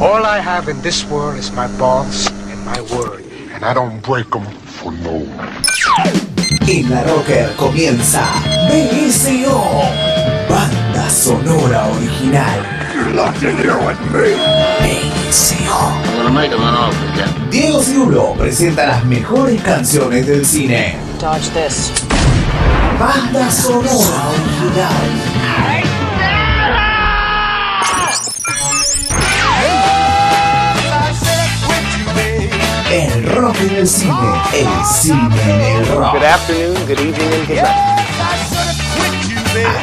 All I have in this world is my balls and my word. And I don't break them for no one. En la Rocker comienza BSO, banda sonora original. BSO. Diego Cirulo presenta las mejores canciones del cine. Dodge this. Banda sonora original. Rock en el cine, el cine en el rock. Good afternoon, good evening, and good night.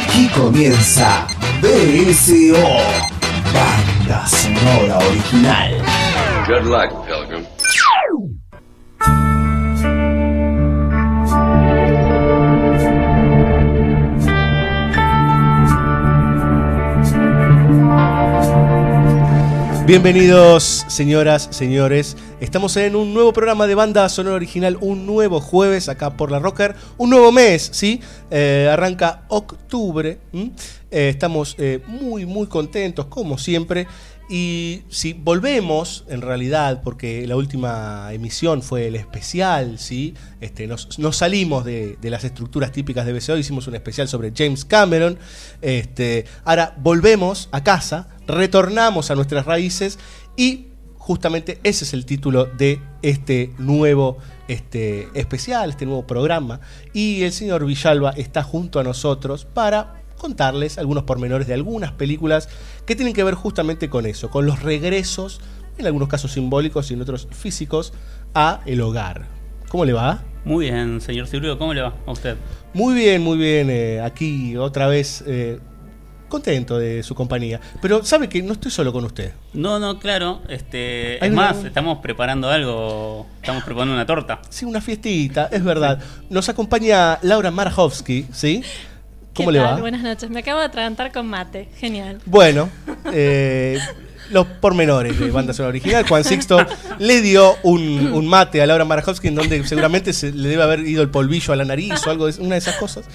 Aquí comienza BSO, banda sonora original. Good luck, Pilgrim. Bienvenidos, señoras, señores. Estamos en un nuevo programa de banda sonora original, un nuevo jueves acá por la Rocker, un nuevo mes, ¿sí? Eh, arranca octubre. Eh, estamos eh, muy, muy contentos, como siempre. Y si volvemos, en realidad, porque la última emisión fue el especial, ¿sí? Este, nos, nos salimos de, de las estructuras típicas de BCO, hicimos un especial sobre James Cameron. Este, ahora volvemos a casa, retornamos a nuestras raíces y justamente ese es el título de este nuevo este, especial, este nuevo programa. Y el señor Villalba está junto a nosotros para contarles algunos pormenores de algunas películas que tienen que ver justamente con eso, con los regresos, en algunos casos simbólicos y en otros físicos, a el hogar. ¿Cómo le va? Muy bien, señor Cirulo, ¿cómo le va a usted? Muy bien, muy bien. eh, aquí otra vez eh, contento de su compañía. Pero sabe que no estoy solo con usted. No, no, claro, este, Hay es una- más, estamos preparando algo, estamos preparando una torta. Sí, una fiestita, es verdad. Nos acompaña Laura Marajowski, ¿sí? ¿Cómo ¿Qué le tal? va? Buenas noches. Me acabo de atragantar con mate. Genial. Bueno, eh, los pormenores de banda sonora original. Juan Sixto le dio un, un mate a Laura Marajowski en donde seguramente se le debe haber ido el polvillo a la nariz o algo de una de esas cosas.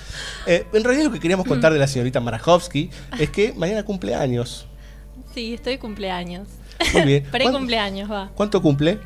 Eh, en realidad lo que queríamos contar de la señorita Marajowski es que mañana cumple años. Sí, estoy de cumpleaños. Muy bien. Pre-cumpleaños, va. ¿Cuánto cumple?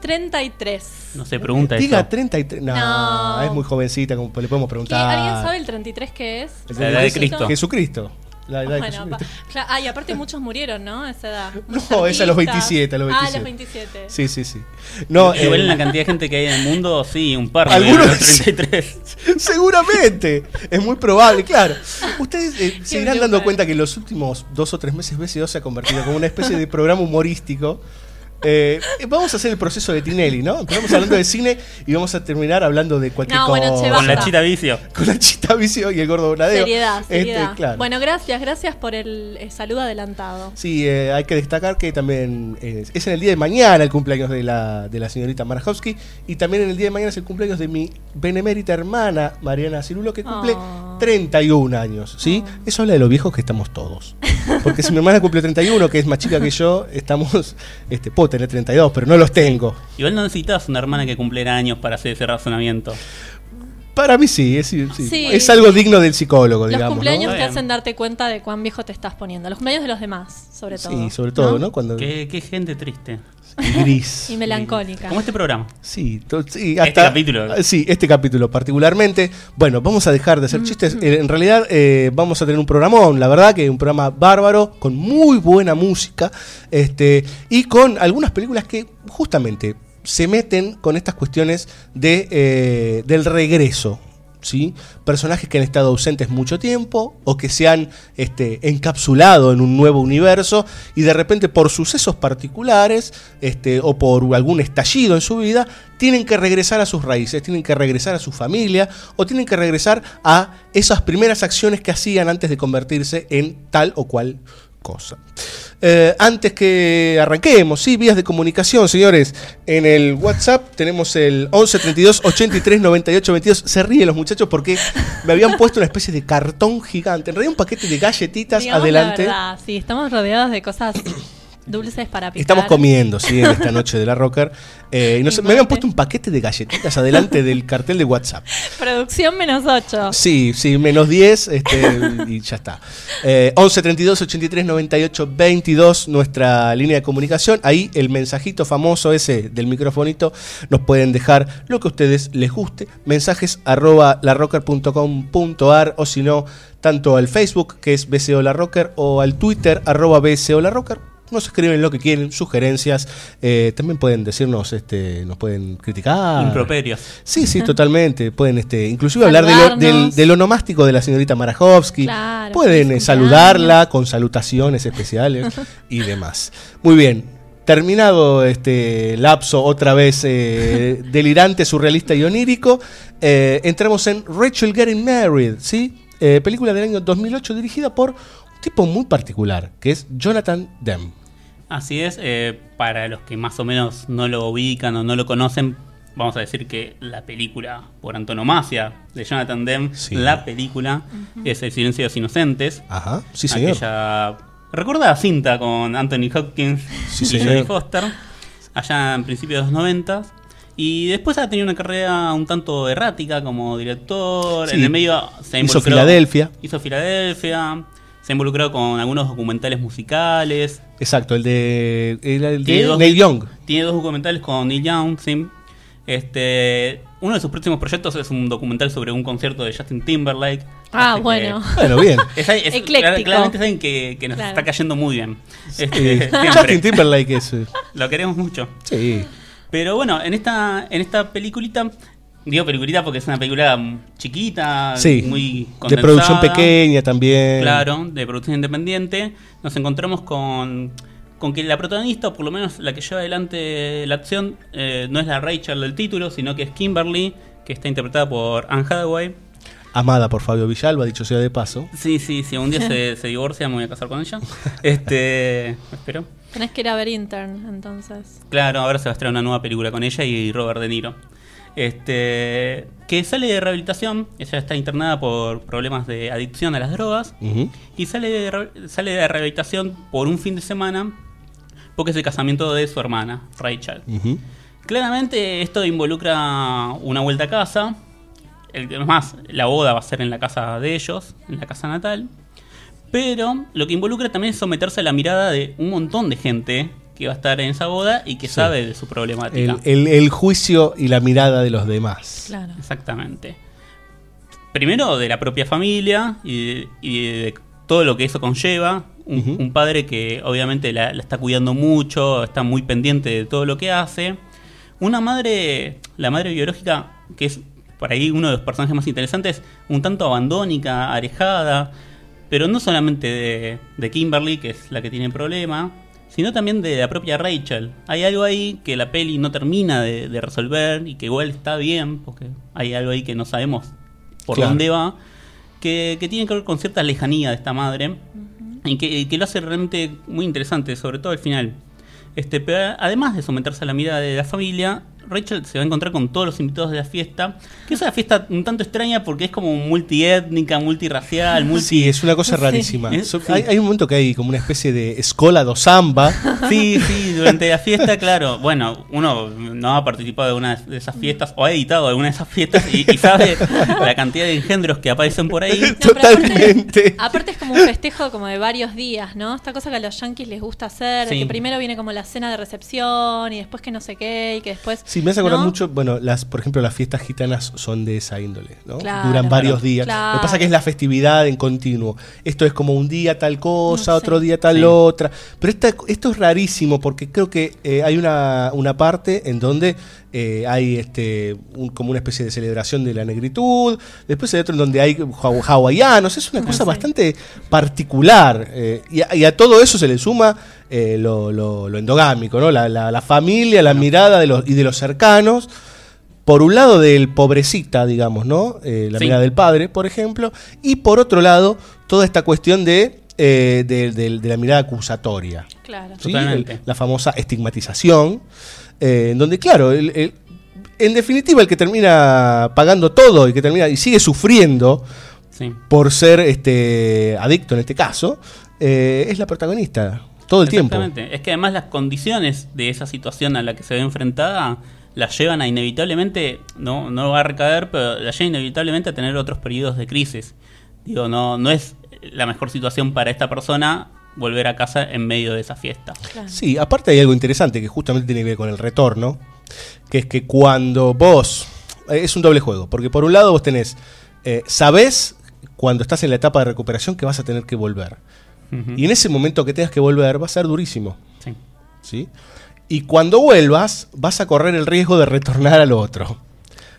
33. No se pregunta Diga eso. 33. No, No. es muy jovencita, como le podemos preguntar. ¿Alguien sabe el 33 qué es? El La edad de 33 Cristo. Jesucristo. La edad de Bueno, pa- Jesucristo. cla- ah, y aparte muchos murieron, ¿no? A esa edad. No, es a los artistas. 27, a los Ah, 27. a los 27. Sí, sí, sí. No, Igual eh, en la cantidad de gente que hay en el mundo, sí, un par de Algunos- 33. Seguramente, es muy probable, claro. Ustedes eh, se irán dando cuenta que en los últimos dos o tres meses BC2 se ha convertido como una especie de programa humorístico. Eh, vamos a hacer el proceso de Tinelli, ¿no? Empezamos hablando de cine y vamos a terminar hablando de cualquier No, cosa. bueno, Con la chita vicio. Con la chita vicio y el gordo bonadeo. Seriedad, Este, seriedad. claro. Bueno, gracias, gracias por el eh, saludo adelantado. Sí, eh, hay que destacar que también eh, es en el día de mañana el cumpleaños de la, de la señorita Marajowski y también en el día de mañana es el cumpleaños de mi benemérita hermana Mariana Cirulo que cumple Oh. 31 años, ¿sí? Eso habla de lo viejos que estamos todos. Porque si mi hermana cumple 31, que es más chica que yo, estamos, este, puedo tener 32, pero no los tengo. Igual no necesitas una hermana que cumpliera años para hacer ese razonamiento. Para mí sí, es, sí, Sí. es algo digno del psicólogo, Los digamos. ¿no? cumpleaños te hacen darte cuenta de cuán viejo te estás poniendo. Los cumpleaños de los demás, sobre todo. Sí, sobre todo, ¿no? Cuando Qué, qué gente triste. Gris. Y melancólica. Como este programa. Sí, Este hasta, capítulo. Ah, Sí, este capítulo particularmente. Bueno, vamos a dejar de hacer chistes. Eh, En realidad eh, vamos a tener un programón, la verdad que un programa bárbaro, con muy buena música, este, y con algunas películas que justamente se meten con estas cuestiones de, eh, del regreso. Personajes que han estado ausentes mucho tiempo o que se han este, encapsulado en un nuevo universo y de repente por sucesos particulares este, o por algún estallido en su vida tienen que regresar a sus raíces, tienen que regresar a su familia o tienen que regresar a esas primeras acciones que hacían antes de convertirse en tal o cual cosa. Eh, antes que arranquemos, sí, vías de comunicación, señores. En el WhatsApp tenemos el 11 32 83 98 22. Se ríen los muchachos porque me habían puesto una especie de cartón gigante. En realidad, un paquete de galletitas Digamos adelante. La verdad, sí, estamos rodeados de cosas Dulces para picar. Estamos comiendo, sí, en esta noche de la Rocker. Eh, y nos- Y me habían puesto un paquete de galletitas adelante del cartel de WhatsApp. Producción menos 8. Sí, sí, menos 10 este, y ya está. Eh, 11 32 83 98 22, nuestra línea de comunicación. Ahí el mensajito famoso ese del microfonito nos pueden dejar lo que a ustedes les guste. Mensajes arroba larrocker.com.ar o si no, tanto al Facebook que es BCO La Rocker o al Twitter arroba BCO La Rocker. Nos escriben lo que quieren, sugerencias. eh, también pueden decirnos, este, nos pueden criticar. Improperios. Sí, sí, totalmente. Pueden, este, inclusive hablar de lo- del, onomástico de la señorita Marajowski. Claro, Pueden feliz eh, saludarla con salutaciones especiales y demás. Muy bien. Terminado este lapso otra vez eh, delirante, surrealista y onírico, eh, entramos en Rachel Getting Married, ¿sí? Eh, película del año 2008 dirigida por tipo muy particular, que es Jonathan Demme. Así es, eh, para los que más o menos no lo ubican o no lo conocen, vamos a decir que la película por antonomasia de Jonathan Demme, Sí. la película, es El silencio de los inocentes. Ajá, sí señor. Aquella recordada cinta con Anthony Hopkins Sí, y señor. Jodie Foster, allá en principios de los 90. Y después ha tenido una carrera un tanto errática como director. Sí. En el medio se Hizo Filadelfia. Hizo Filadelfia. Se involucró con algunos documentales musicales. Exacto, el de, era el de Tiene dos- Neil Young. Tiene dos documentales con Neil Young, sí. Este, uno de sus próximos proyectos es un documental sobre un concierto de Justin Timberlake. Ah, Así que- bueno. Bueno, bien. Es, es- Ecléctico. claramente es alguien que, que nos Claro. está cayendo muy bien. Este. Justin Timberlake es. eh, Lo queremos mucho. Sí. Pero bueno, en esta, en esta peliculita, digo peliculita porque es una película chiquita, Sí. muy De condensada. producción pequeña también. Claro, de producción independiente. Nos encontramos con, con que la protagonista, o por lo menos la que lleva adelante la acción, eh, no es la Rachel del título, sino que es Kimberly, que está interpretada por Anne Hathaway. Amada por Fabio Villalba, dicho sea de paso. Sí, sí, si un día se, se divorcia me voy a casar con ella. Este, espero. Tenés que ir a ver Intern, entonces. Claro, ahora se va a estrenar una nueva película con ella y Robert De Niro. Este, que sale de rehabilitación, ella está internada por problemas de adicción a las drogas y sale de, sale de rehabilitación por un fin de semana porque es el casamiento de su hermana, Rachel. Claramente esto involucra una vuelta a casa. El, es más, la boda va a ser en la casa de ellos, en la casa natal. Pero lo que involucra también es someterse a la mirada de un montón de gente que va a estar en esa boda y que Sí. sabe de su problemática. El, el- el juicio y la mirada de los demás. Claro. Exactamente. Primero de la propia familia y de, y de todo lo que eso conlleva. Un, padre que obviamente la, la está cuidando mucho, está muy pendiente de todo lo que hace. Una madre, la madre biológica, que es por ahí uno de los personajes más interesantes, un tanto abandónica, arejada, pero no solamente de, de Kimberly, que es la que tiene el problema, sino también de la propia Rachel. Hay algo ahí que la peli no termina de, de resolver y que igual está bien, porque hay algo ahí que no sabemos por Claro. dónde va, que, que tiene que ver con cierta lejanía de esta madre y que, y que lo hace realmente muy interesante, sobre todo al final. Este, pero además de someterse a la mirada de la familia, Rachel se va a encontrar con todos los invitados de la fiesta, que es una fiesta un tanto extraña porque es como multiétnica, multirracial, multi... Sí, es una cosa Sí. rarísima. Eh, So- sí. hay, hay un momento que hay como una especie de escola do samba. Sí, sí, durante la fiesta, claro. Bueno, uno no ha participado de una de esas fiestas o ha editado alguna de esas fiestas y, y sabe la cantidad de engendros que aparecen por ahí. No, pero Totalmente. Aparte, aparte es como un festejo como de varios días, ¿no? Esta cosa que a los yankees les gusta hacer, de Sí. que primero viene como la cena de recepción y después que no sé qué y que después... Sí, me hace acordar ¿no? mucho, bueno, las, por ejemplo, las fiestas gitanas son de esa índole, ¿no? Claro, Duran varios claro, días. claro. Lo que pasa es que es la festividad en continuo. Esto es como un día tal cosa, No otro sé. día tal Sí. otra. Pero esta, esto es rarísimo porque creo que eh, hay una, una parte en donde eh, hay este un- como una especie de celebración de la negritud. Después hay otro en donde hay haw- hawaianos. Es una cosa sí. bastante particular. eh, y, a, y a todo eso se le suma eh, lo, lo- lo endogámico, ¿no? La, la- la familia, la mirada de los, y de los cercanos. Por un lado del pobrecita, digamos, ¿no? Eh, la Sí. mirada del padre, por ejemplo. Y por otro lado, toda esta cuestión de, eh, de, de- de la mirada acusatoria. Claro. ¿sí? Totalmente. El- la famosa estigmatización, eh, en donde, claro, el- el- en definitiva el que termina pagando todo y que termina y sigue sufriendo Sí. por ser este adicto en este caso, eh, es la protagonista, todo el tiempo. Exactamente. Es que además las condiciones de esa situación a la que se ve enfrentada la llevan a inevitablemente, no, no va a recaer, pero la llevan inevitablemente a tener otros periodos de crisis. Digo, no, no es la mejor situación para esta persona volver a casa en medio de esa fiesta. Claro. Sí, aparte hay algo interesante que justamente tiene que ver con el retorno, que es que cuando vos, eh, es un doble juego, porque por un lado vos tenés, eh, sabés cuando estás en la etapa de recuperación que vas a tener que volver. Y en ese momento que tengas que volver va a ser durísimo. Sí. ¿sí? Y cuando vuelvas, vas a correr el riesgo de retornar al otro.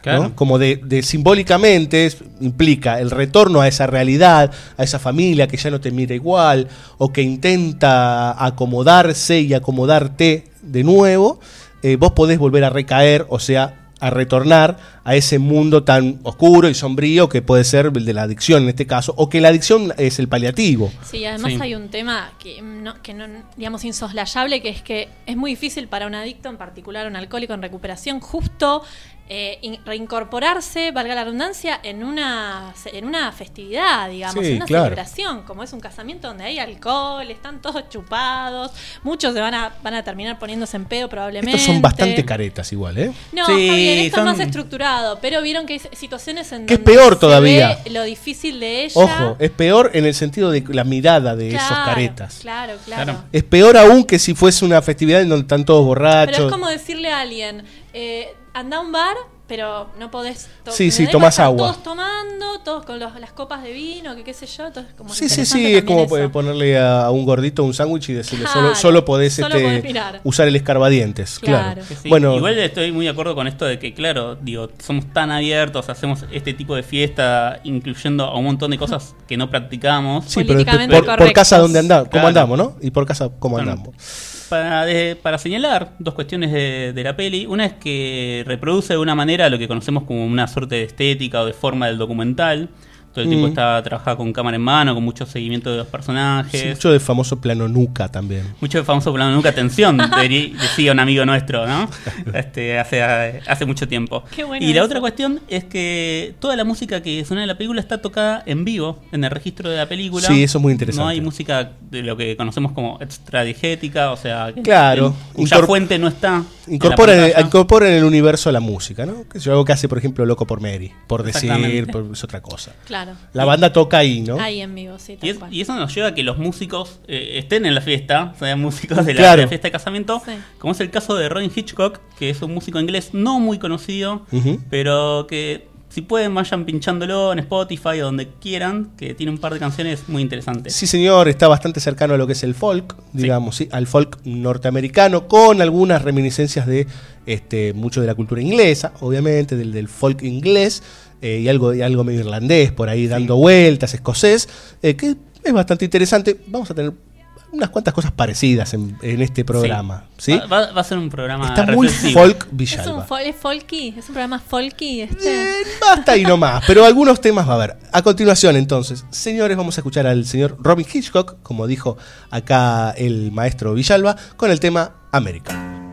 Claro. ¿no? Como de, de simbólicamente es- implica el retorno a esa realidad, a esa familia que ya no te mira igual, o que intenta acomodarse y acomodarte de nuevo, eh, vos podés volver a recaer, o sea, a retornar a ese mundo tan oscuro y sombrío que puede ser el de la adicción en este caso, o que la adicción es el paliativo. Sí, además Sí. hay un tema que no, que no, digamos, insoslayable, que es que es muy difícil para un adicto, en particular un alcohólico en recuperación, justo eh, in- reincorporarse, valga la redundancia, en una, en una festividad, digamos, Sí, en una claro. celebración, como es un casamiento donde hay alcohol, están todos chupados, muchos se van a, van a terminar poniéndose en pedo probablemente. Estos son bastante caretas igual, ¿eh? No, Sí, está bien, esto son- es más estructurado, pero vieron que hay situaciones en Que es donde peor se todavía. ve lo difícil de ella. Ojo, es peor en el sentido de la mirada de esos caretas. Claro, claro. Claro. Es peor aún que si fuese una festividad en donde están todos borrachos. Pero es como decirle a alguien, eh, anda a un bar, pero no podés... to- Sí, sí, tomás agua. Todos tomando, todos con los- las copas de vino, que qué sé yo. Entonces, como Sí, sí, sí, es como eso. ponerle a, un gordito un sándwich y decirle Claro, solo, solo podés, solo este, podés usar el escarbadientes. Claro. Claro. Sí. Bueno, Igual estoy muy de acuerdo con esto de que, claro, digo, somos tan abiertos, hacemos este tipo de fiesta, incluyendo a un montón de cosas que no practicamos. sí, pero por, casa donde andamos, cómo andamos, ¿no? Y por casa cómo Bueno. andamos. Para, de- para señalar dos cuestiones de, de la peli. Una es que reproduce de una manera lo que conocemos como una suerte de estética o de forma del documental. Todo el tiempo Mm. está trabajada con cámara en mano, con mucho seguimiento de los personajes. Sí, mucho de famoso plano nuca también. Mucho de famoso plano nunca atención, decía un amigo nuestro, ¿no? Este, hace, hace mucho tiempo. Qué bueno y la eso. otra cuestión es que toda la música que suena en la película está tocada en vivo, en el registro de la película. Sí, eso es muy interesante. No hay música de lo que conocemos como extradigética, o sea, que- Claro. cuya fuente no está. en la Incorporen, pantalla. incorporen en el universo la música, ¿no? Que es algo que hace, por ejemplo, Loco por Mary, por decir, por, es otra cosa. Claro. La banda toca ahí, ¿no? Ahí en vivo, sí, Y, es- cual. y eso nos lleva a que los músicos eh, estén en la fiesta, sean músicos de la, Claro. de la fiesta de casamiento, Sí. como es el caso de Robin Hitchcock, que es un músico inglés no muy conocido, pero que si pueden vayan pinchándolo en Spotify o donde quieran, que tiene un par de canciones muy interesantes. Sí, señor, está bastante cercano a lo que es el folk, digamos, ¿sí? al folk norteamericano, con algunas reminiscencias de este, mucho de la cultura inglesa, obviamente, del, del folk inglés, eh, y algo, y algo medio irlandés por ahí dando vueltas, escocés, eh, que es bastante interesante. Vamos a tener unas cuantas cosas parecidas en, en este programa. ¿sí? Va, va- va a ser un programa Está muy reflexivo. folk Es un Villalba. fol- es folky, es un programa folky este. Eh, basta y no más, pero algunos temas va a haber. A continuación, entonces, señores, vamos a escuchar al señor Robin Hitchcock, como dijo acá el maestro Villalba, con el tema América.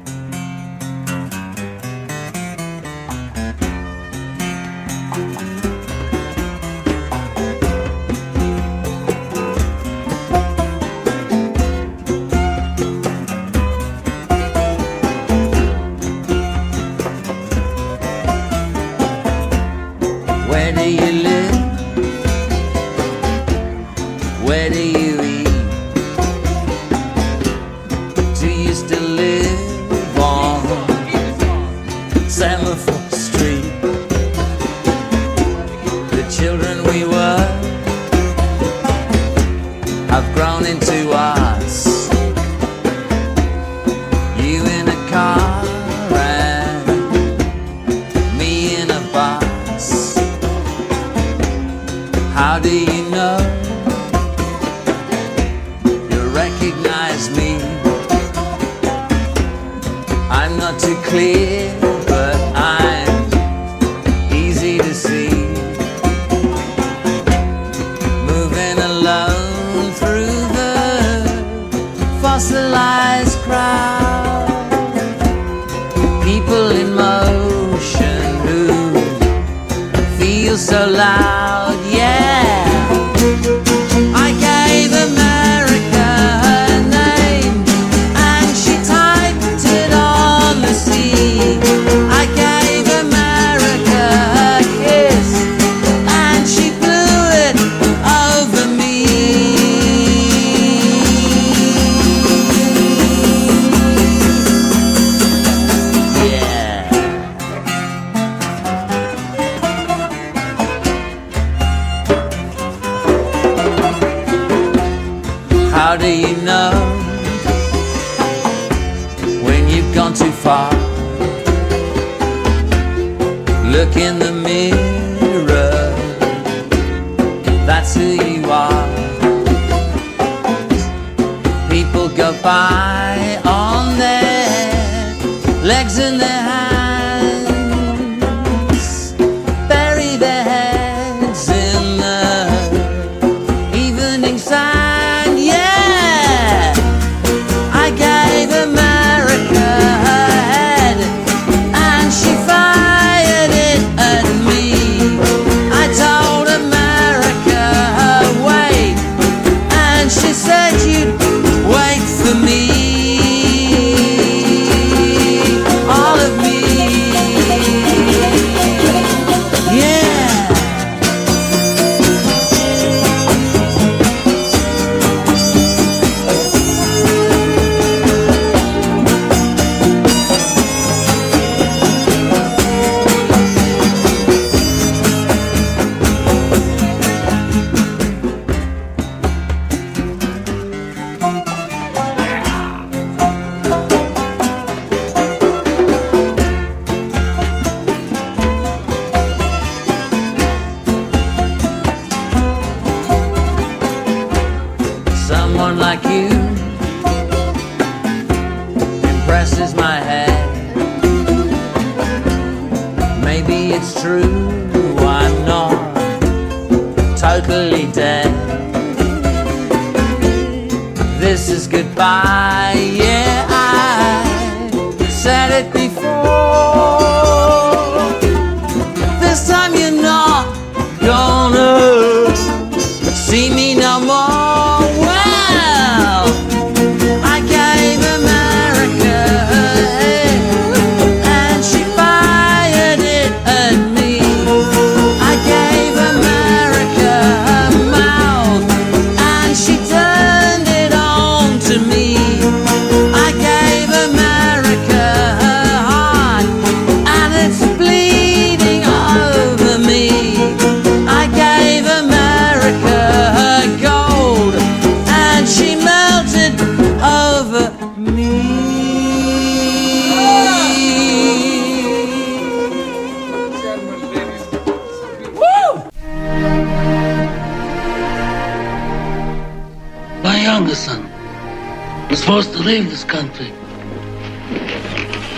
Leave this country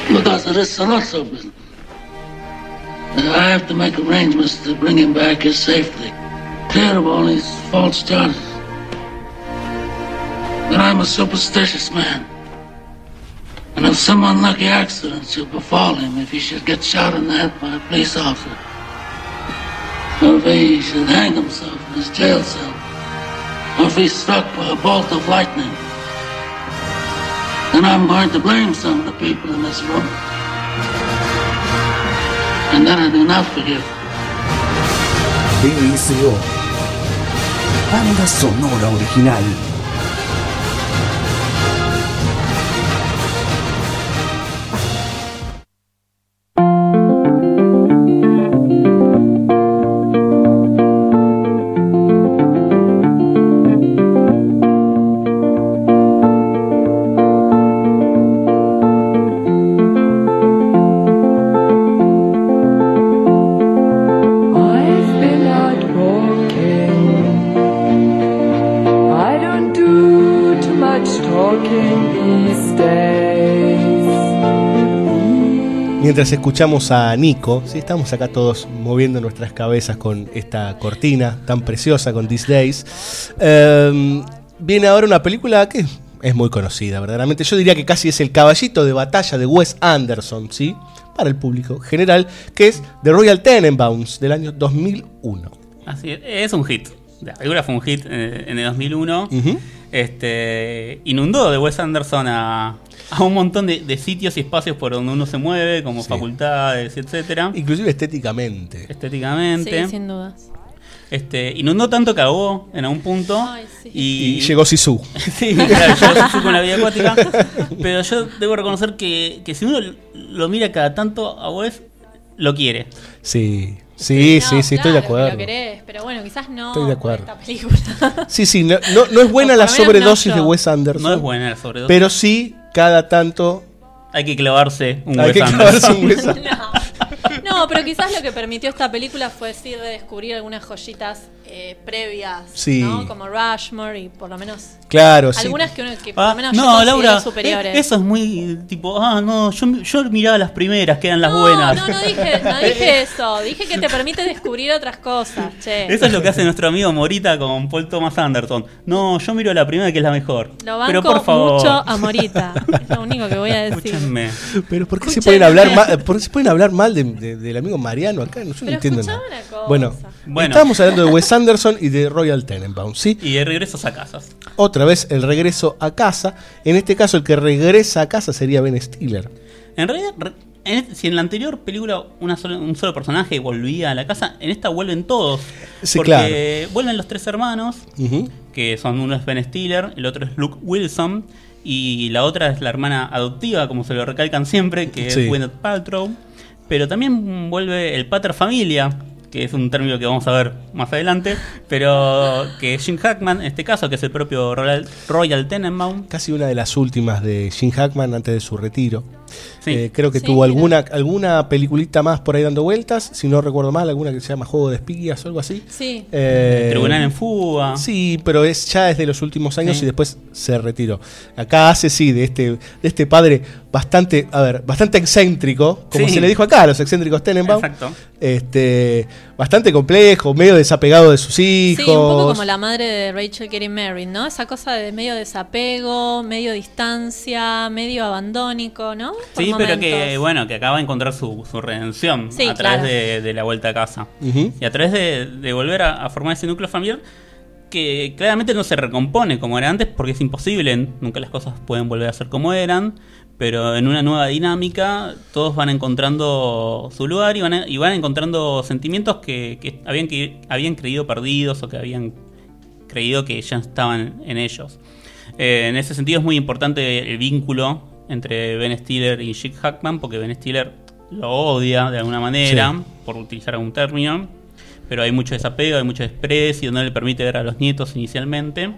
because Sonoso business. And I have to make arrangements to bring him back here safely, clear of all these false charges. But I'm a superstitious man. And if some unlucky accident should befall him, if he should get shot in the head by a police officer, or if he should hang himself in his jail cell, or if he's struck by a bolt of lightning, then I'm going to blame some of the people in this room. And then I do not forgive. BSO. Banda sonora original. Mientras escuchamos a Nico, ¿sí? estamos acá todos moviendo nuestras cabezas con esta cortina tan preciosa con These Days. Eh, viene ahora una película que es muy conocida, verdaderamente. Yo diría que casi es el caballito de batalla de Wes Anderson, ¿sí? Para el público general, que es The Royal Tenenbaums del año 2001. Así es, es un hit. La película fue un hit eh, en el 2001. Ujú. Este, inundó de Wes Anderson a, a un montón de, de sitios y espacios por donde uno se mueve, como Sí. facultades, etcétera. Inclusive estéticamente. Estéticamente. Sí, sin dudas. Este, inundó tanto que ahogó en algún punto. Ay, sí. y, Y llegó Sisu. Sí, claro, yo fui con la vida acuática. Pero yo debo reconocer que, que si uno lo mira cada tanto a Wes, lo quiere. Sí, sí, No, sí, sí, estoy de claro acuerdo. Lo querés, pero bueno, quizás no Estoy de acuerdo. esta película. Sí, sí, no, no, no es buena la sobredosis no de. Wes Anderson. No es buena la sobredosis. Pero sí, cada tanto hay que clavarse un Hay Wes que clavarse un Wes Anderson. No, pero quizás lo que permitió esta película fue sí redescubrir algunas joyitas eh, previas, Sí. ¿no? Como Rushmore y por lo menos Claro, sí. algunas que, uno, que por Ah, lo menos yo no, considero Laura, superiores. eh, eso es muy tipo, ah, no, yo, yo miraba las primeras, que eran las no, buenas. no, no dije, no dije eso. Dije que te permite descubrir otras cosas, che. Eso es lo que hace nuestro amigo Morita con Paul Thomas Anderson. No, yo miro la primera que es la mejor. Lo banco Pero por favor. mucho a Morita. Es lo único que voy a decir. Escúchenme. Pero ¿por qué se pueden hablar mal, por qué se pueden hablar mal de- de- del amigo Mariano acá? No, yo no entiendo nada. una cosa. Bueno, Bueno. estábamos hablando de Wes Anderson y de Royal Tenenbaum, ¿sí? Y de regresos a casas. Otra vez el regreso a casa. En este caso, el que regresa a casa sería Ben Stiller. En realidad, en este- si en la anterior película una sola- un solo personaje volvía a la casa, en esta vuelven todos. Sí, porque vuelven los tres hermanos, que son uno es Ben Stiller, el otro es Luke Wilson, y la otra es la hermana adoptiva, como se lo recalcan siempre, que Sí. es Gwyneth Paltrow. Pero también vuelve el pater familia, que es un término que vamos a ver más adelante, pero que Jim Hackman, en este caso, que es el propio Royal, Royal Tenenbaum. Casi una de las últimas de Jim Hackman antes de su retiro. Sí. Eh, creo que Sí, tuvo era. alguna, alguna peliculita más por ahí dando vueltas. Si no recuerdo mal, alguna que se llama Juego de Espías o algo así. Sí. Eh, Tribunal en fuga. Sí, pero es ya es de los últimos años Sí. y después se retiró. Acá hace sí de este de este padre bastante, a ver, bastante excéntrico, como Sí. se le dijo acá a los excéntricos Tenenbaum. Exacto. Este, bastante complejo, medio desapegado de sus hijos. Sí, un poco como la madre de Rachel Getting Married, ¿no? Esa cosa de medio desapego, medio distancia, medio abandónico, ¿no? Por Sí, pero que bueno, que acaba de encontrar su, su redención Sí, a través claro. de, de la vuelta a casa. Y a través de, de volver a, a formar ese núcleo familiar que claramente no se recompone como era antes porque es imposible, nunca las cosas pueden volver a ser como eran, pero en una nueva dinámica todos van encontrando su lugar y van, a- y van encontrando sentimientos que, que habían, que habían creído perdidos o que habían creído que ya estaban en ellos. Eh, en ese sentido es muy importante el vínculo entre Ben Stiller y Jim Hackman, porque Ben Stiller lo odia de alguna manera, Sí. por utilizar algún término, pero hay mucho desapego, hay mucho desprecio, no le permite ver a los nietos inicialmente.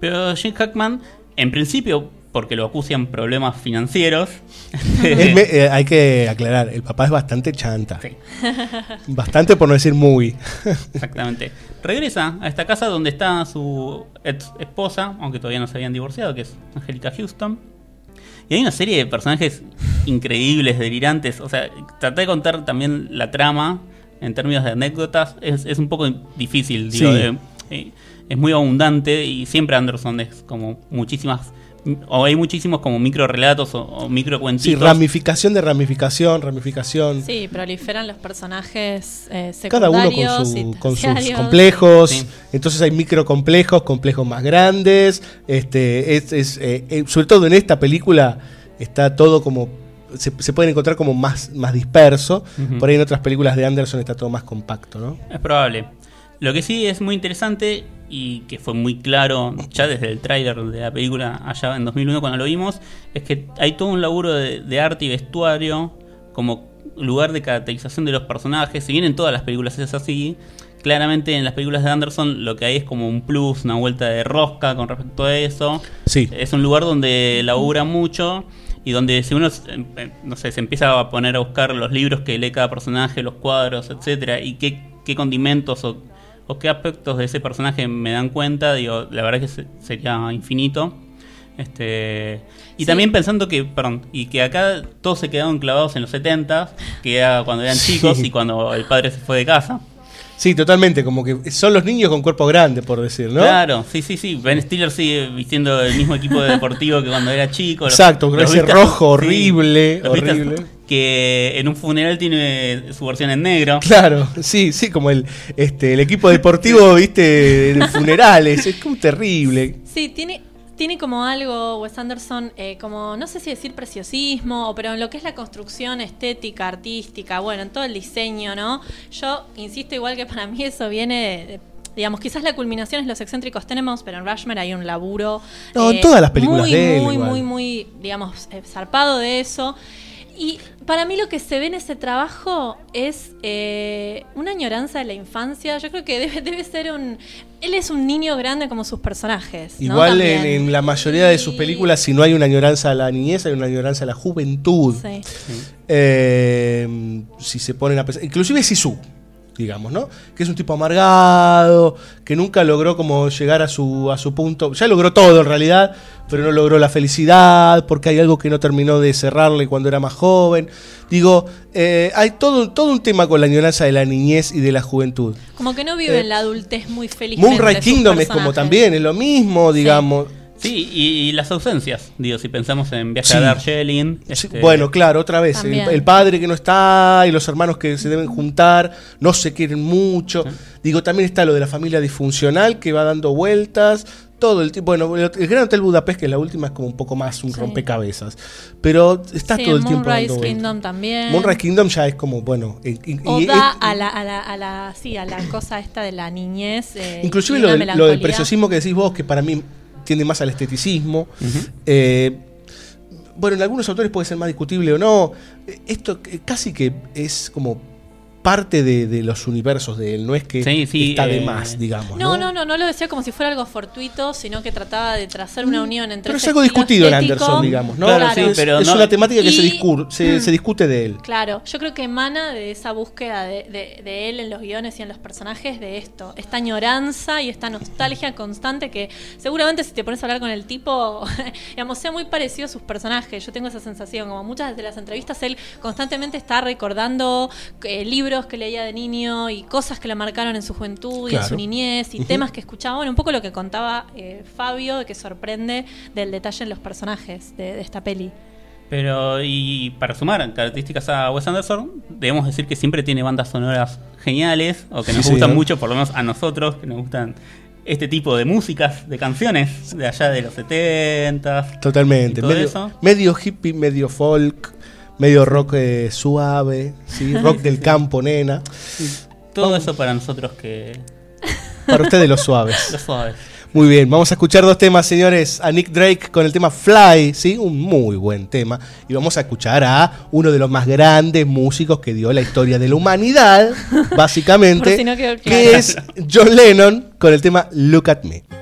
Pero Jim Hackman, en principio, porque lo acusan problemas financieros, me- eh, hay que aclarar, el papá es bastante chanta. Sí. Bastante por no decir muy. Exactamente. Regresa a esta casa donde está su ex esposa, aunque todavía no se habían divorciado, que es Angélica Houston. Y hay una serie de personajes increíbles, delirantes. O sea, traté de contar también la trama en términos de anécdotas. Es, es un poco difícil, digo. Sí. eh, es muy abundante y siempre Anderson es como muchísimas. O hay muchísimos como micro relatos o, o micro Sí, cuentitos. ramificación de ramificación, ramificación. Sí, proliferan los personajes eh, Cada uno secundarios con, y su- con sus complejos. Sí. Entonces hay microcomplejos, complejos más grandes. Este, es, es, eh, eh, sobre todo en esta película está todo como. Se, se pueden encontrar como más, más disperso. Por ahí en otras películas de Anderson está todo más compacto, ¿no? Es probable. Lo que sí es muy interesante y que fue muy claro ya desde el tráiler de la película allá en 2001 cuando lo vimos, es que hay todo un laburo de, de arte y vestuario como lugar de caracterización de los personajes. Si bien en todas las películas es así, claramente en las películas de Anderson lo que hay es como un plus, una vuelta de rosca con respecto a eso. Sí. Es un lugar donde labura mucho y donde si uno eh, eh, no sé, se empieza a poner a buscar los libros que lee cada personaje, los cuadros, etcétera, y qué, qué condimentos o, o qué aspectos de ese personaje me dan cuenta, digo, la verdad que se- sería infinito. Este, y Sí. también pensando que, perdón, y que acá todos se quedaron clavados en los 70, que era cuando eran Sí. chicos y cuando el padre se fue de casa. Sí, totalmente. Como que son los niños con cuerpo grande, por decir, ¿no? Claro, sí, sí, sí. Ben Stiller sigue vistiendo el mismo equipo de deportivo que cuando era chico. Los- Exacto, con ese rojo horrible, horrible. Que en un funeral tiene su versión en negro. Claro, sí, sí, como el, este, el equipo deportivo, viste, de funerales. Es como terrible. Sí, tiene, tiene como algo, Wes Anderson, eh, como, no sé si decir preciosismo, pero en lo que es la construcción estética, artística, bueno, en todo el diseño, ¿no? Yo insisto igual que para mí eso viene... de- Digamos, quizás la culminación es los excéntricos tenemos, pero en Rushmore hay un laburo. No, en todas las películas muy, de él Muy, igual. muy, muy, digamos, eh, zarpado de eso. Y para mí lo que se ve en ese trabajo es eh, una añoranza de la infancia. Yo creo que debe, debe ser un... Él es un niño grande como sus personajes. ¿no? Igual en, la mayoría de sus películas, si no hay una añoranza a la niñez, hay una añoranza a la juventud. Sí. Eh, si se ponen a pensar. Inclusive Sisu, digamos, ¿no? Que es un tipo amargado, que nunca logró como llegar a su, a su punto. Ya logró todo en realidad, pero no logró la felicidad, porque hay algo que no terminó de cerrarle cuando era más joven. Digo, eh, hay todo, todo un tema con la añoranza de la niñez y de la juventud. Como que no vive Eh, en la adultez muy feliz. Moonrise Kingdom es como también, es lo mismo, digamos. Sí, y, y las ausencias. Digo, si pensamos en Viaje Sí. a Darjeeling. este, Bueno, claro, otra vez, el, padre que no está y los hermanos que se deben juntar, no se quieren mucho. Digo, también está lo de la familia disfuncional que va dando vueltas. Todo el tiempo. Bueno, el, el Gran Hotel Budapest, que es la última, es como un poco más un Sí. rompecabezas. Pero está Sí, todo el tiempo. Moonrise. Kingdom también. Moonrise Kingdom ya es como, bueno. y- y- y- Oda es- a la, a la, a la, sí, a la cosa esta de la niñez. eh, Inclusive lo del, lo del preciosismo que decís vos, que para mí tiende más al esteticismo. Eh, bueno, en algunos autores puede ser más discutible o no. Esto eh, casi que es como parte de, de los universos de él, no es que Sí, sí, está de eh, más, digamos. No, no, no, no lo decía como si fuera algo fortuito, sino que trataba de trazar una unión entre Pero es algo discutido en Anderson, digamos, ¿no? Claro, sí, es, pero es no- una temática que se, discur- se, se discute de él. Claro, yo creo que emana de esa búsqueda de, de- de él en los guiones y en los personajes de esto, esta añoranza y esta nostalgia constante que seguramente si te pones a hablar con el tipo, digamos, sea muy parecido a sus personajes. Yo tengo esa sensación, como muchas de las entrevistas, él constantemente está recordando eh, libros que leía de niño y cosas que le marcaron en su juventud y en su niñez y temas que escuchaba. Bueno, un poco lo que contaba eh, Fabio, de que sorprende del detalle en los personajes de, de esta peli. Pero, y para sumar características a Wes Anderson, debemos decir que siempre tiene bandas sonoras geniales, o que nos Sí, gustan mucho, por lo menos a nosotros, que nos gustan este tipo de músicas, de canciones, de allá de los 70 Totalmente. y todo Medio, eso. medio hippie, medio folk, medio rock eh, suave, ¿sí? rock del campo, nena. Todo eso para nosotros que... Para ustedes los suaves. Los suaves. Muy bien, vamos a escuchar dos temas, señores. A Nick Drake con el tema Fly, ¿sí? Un muy buen tema. Y vamos a escuchar a uno de los más grandes músicos que dio la historia de la humanidad, básicamente, si no que es John Lennon con el tema Look at Me.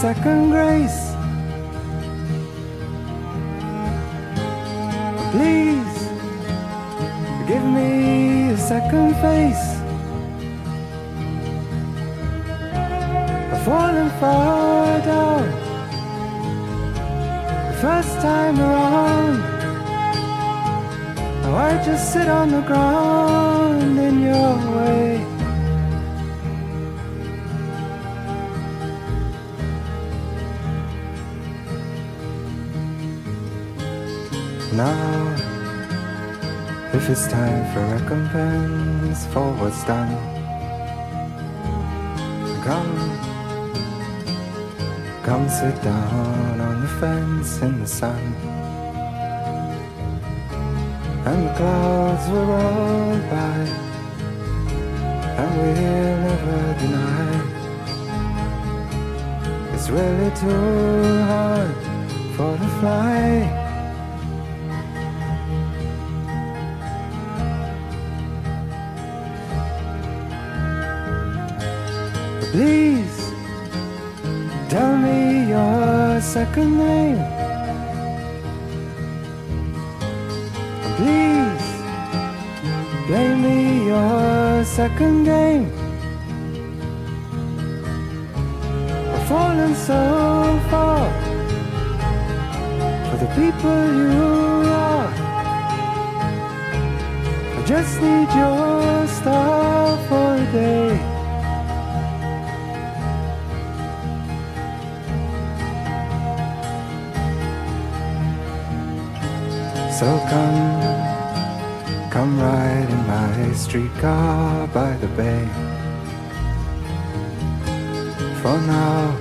Second grace. Please give me a second face. I've fallen far down the first time around. Now I just sit on the ground in your way. Now, if it's time for recompense for what's done, come, come sit down on the fence in the sun. And the clouds will roll by, and we'll never deny. It's really too hard for the fly. Please tell me your second name. Please play me your second game. I've fallen so far for the people you are. I just need your star for a day. So come, come ride in my streetcar by the bay. For now,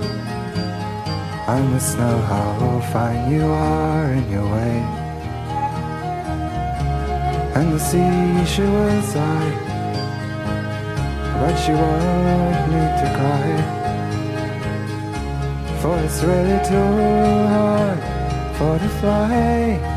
I must know how fine you are in your way. And the sea, she will sigh, but she won't need to cry. For it's really too hard for to fly.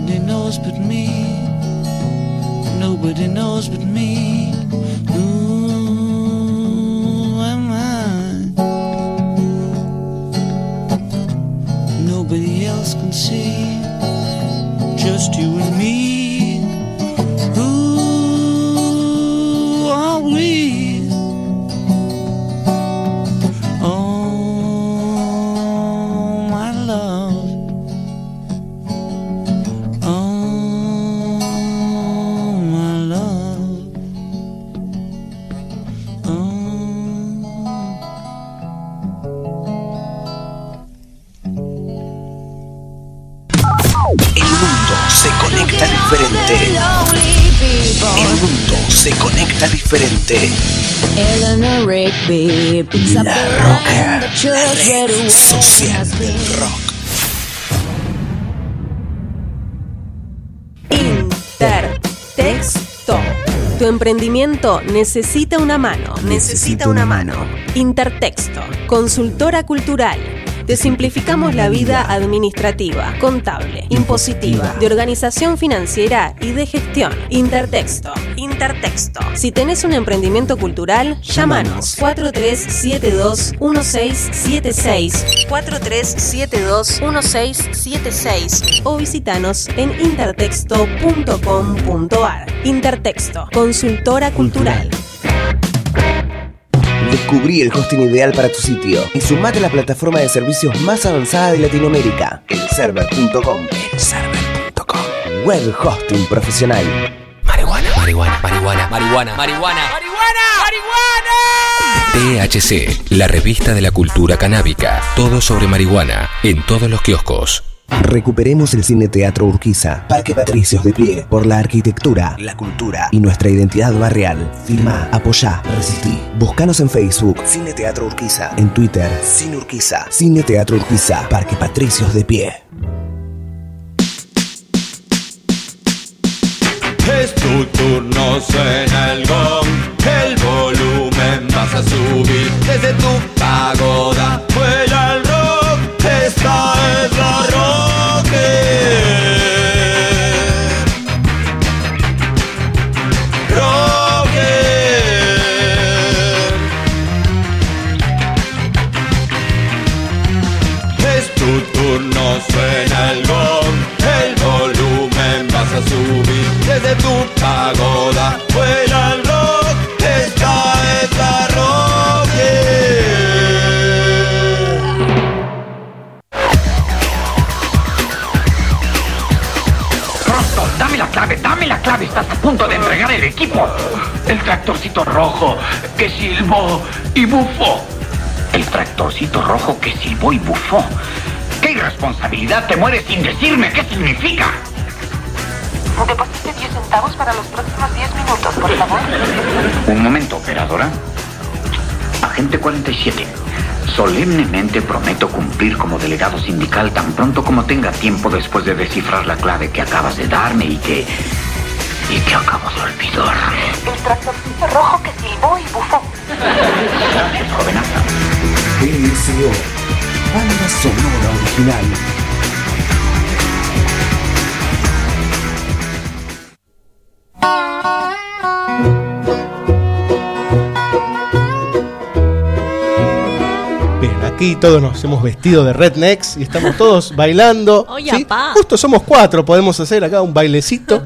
Nobody knows but me. Nobody knows but me. Red social del rock. Intertexto. Tu emprendimiento necesita una mano. Necesita una mano. Intertexto. Consultora cultural. Te simplificamos la vida administrativa, contable, impositiva, de organización financiera y de gestión. Intertexto. Intertexto. Si tenés un emprendimiento cultural, llámanos 4372-1676. 4372-1676 o visitanos en intertexto.com.ar. Intertexto, consultora cultural. Descubrí el hosting ideal para tu sitio y sumate a la plataforma de servicios más avanzada de Latinoamérica, elserver.com. Elserver.com. Web hosting profesional. Marihuana, marihuana, marihuana, marihuana, marihuana. THC, la revista de la cultura canábica. Todo sobre marihuana, en todos los kioscos. Recuperemos el Cine Teatro Urquiza, Parque Patricios de pie, por la arquitectura, la cultura y nuestra identidad barrial. Firma, apoyá, resistí. Búscanos en Facebook, Cine Teatro Urquiza, en Twitter, Cine Urquiza, Cine Teatro Urquiza, Parque Patricios de pie. Es tu turno, suena el gong, el volumen vas a subir. Desde tu pagoda, y bufó. El tractorcito rojo que silbó y bufó. ¡Qué irresponsabilidad! Te mueres sin decirme qué significa. Deposite 10 centavos para los próximos 10 minutos, por favor. Un momento, operadora. Agente 47. Solemnemente prometo cumplir como delegado sindical tan pronto como tenga tiempo después de descifrar la clave que acabas de darme y que. y que acabo de olvidar. El tractorcito rojo que silbó y BSO. Banda sonora original. Bien, aquí todos nos hemos vestido de rednecks y estamos todos bailando. Oye, ¿sí? Justo somos cuatro, podemos hacer acá un bailecito.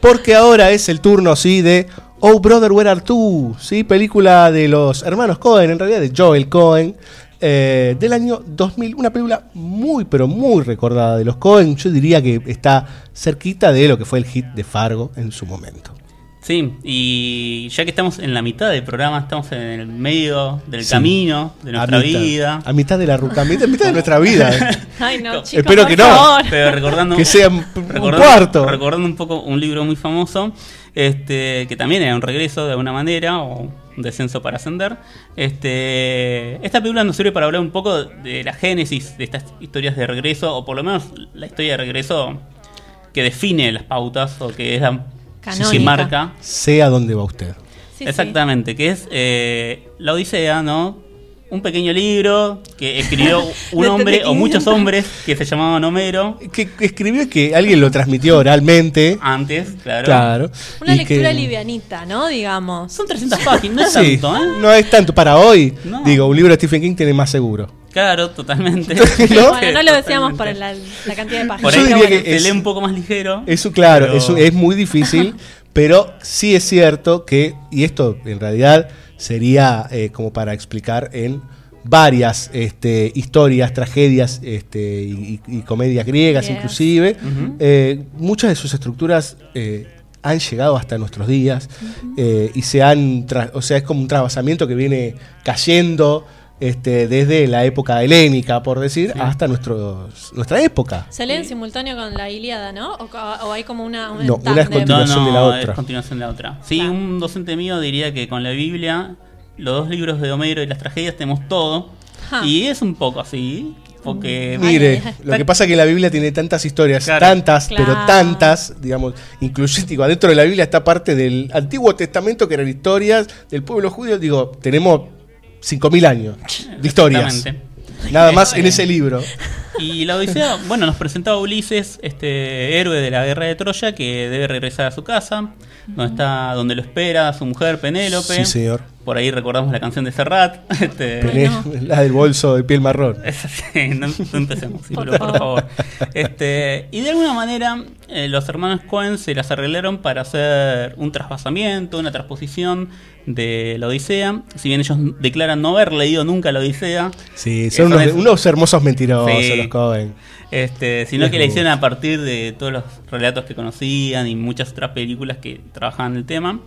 Porque ahora es el turno, sí, de Oh Brother, Where Are You? ¿sí? Película de los hermanos Cohen, en realidad de Joel Cohen, eh, del año 2000. Una película muy, pero muy recordada de los Cohen. Yo diría que está cerquita de lo que fue el hit de Fargo en su momento. Sí, y ya que estamos en la mitad del programa, estamos en el medio del Sí. camino de nuestra a mitad, vida. A mitad de la ruta, a mitad, a mitad de nuestra vida. eh. Ay, no, chicos, Espero que no. Pero recordando Que sea un- un recordando- cuarto. Recordando un poco un libro muy famoso, este, que también era un regreso de alguna manera, o un descenso para ascender. Este, esta película nos sirve para hablar un poco de la génesis de estas historias de regreso, o por lo menos la historia de regreso que define las pautas, o que es la Canónica. que marca. Sé a dónde va usted. Sí, Exactamente, que es eh, La Odisea, ¿no? Un pequeño libro que escribió un hombre o 500. muchos hombres que se llamaban Homero. Que escribió que alguien lo transmitió oralmente. Antes, claro. Claro. Una y lectura que- livianita, ¿no? Digamos. Son 300 páginas, no es Sí, tanto, ¿eh? no es tanto para hoy. No. Digo, un libro de Stephen King tiene más seguro. Claro, totalmente. ¿No? Bueno, no lo decíamos por la, la cantidad de páginas. Por ahí que se es- lee un poco más ligero. Eso, claro, pero- eso es muy difícil, pero sí es cierto que, y esto en realidad sería eh, como para explicar en varias este, historias, tragedias este, y, y- y comedias griegas Yes. inclusive, eh, muchas de sus estructuras eh, han llegado hasta nuestros días eh, y se han, o sea, es como un trabasamiento que viene cayendo este, desde la época helénica, por decir, hasta nuestros, nuestra época. Se lee en simultáneo con la Ilíada, ¿no? O, hay como una. un No, una es continuación de la otra. Es continuación de la otra. Sí, un docente mío diría que con la Biblia, los dos libros de Homero y las tragedias tenemos todo. Ja. Y es un poco así. Porque. Mire, lo que pasa es que la Biblia tiene tantas historias, Claro. tantas, pero tantas, digamos, inclusive digo, adentro de la Biblia está parte del Antiguo Testamento que eran historias del pueblo judío, digo, tenemos 5000 años de historias. Nada más en ese libro. Y la Odisea, bueno, nos presentaba a Ulises, este héroe de la guerra de Troya, que debe regresar a su casa, donde está, donde lo espera su mujer Penélope. Sí, señor. Por ahí recordamos la canción de Serrat. Este, Pené- La del bolso de piel marrón. Esa sí, no, no empecemos, sí, Por por, favor. Este, y de alguna manera, eh, los hermanos Cohen se las arreglaron para hacer un trasvasamiento, una transposición de la Odisea. Si bien ellos declaran no haber leído nunca la Odisea, Sí, son unos, es- unos hermosos mentirosos Sí. Cohen. este, sino que la hicieron a partir de todos los relatos que conocían y muchas otras películas que trabajaban el tema.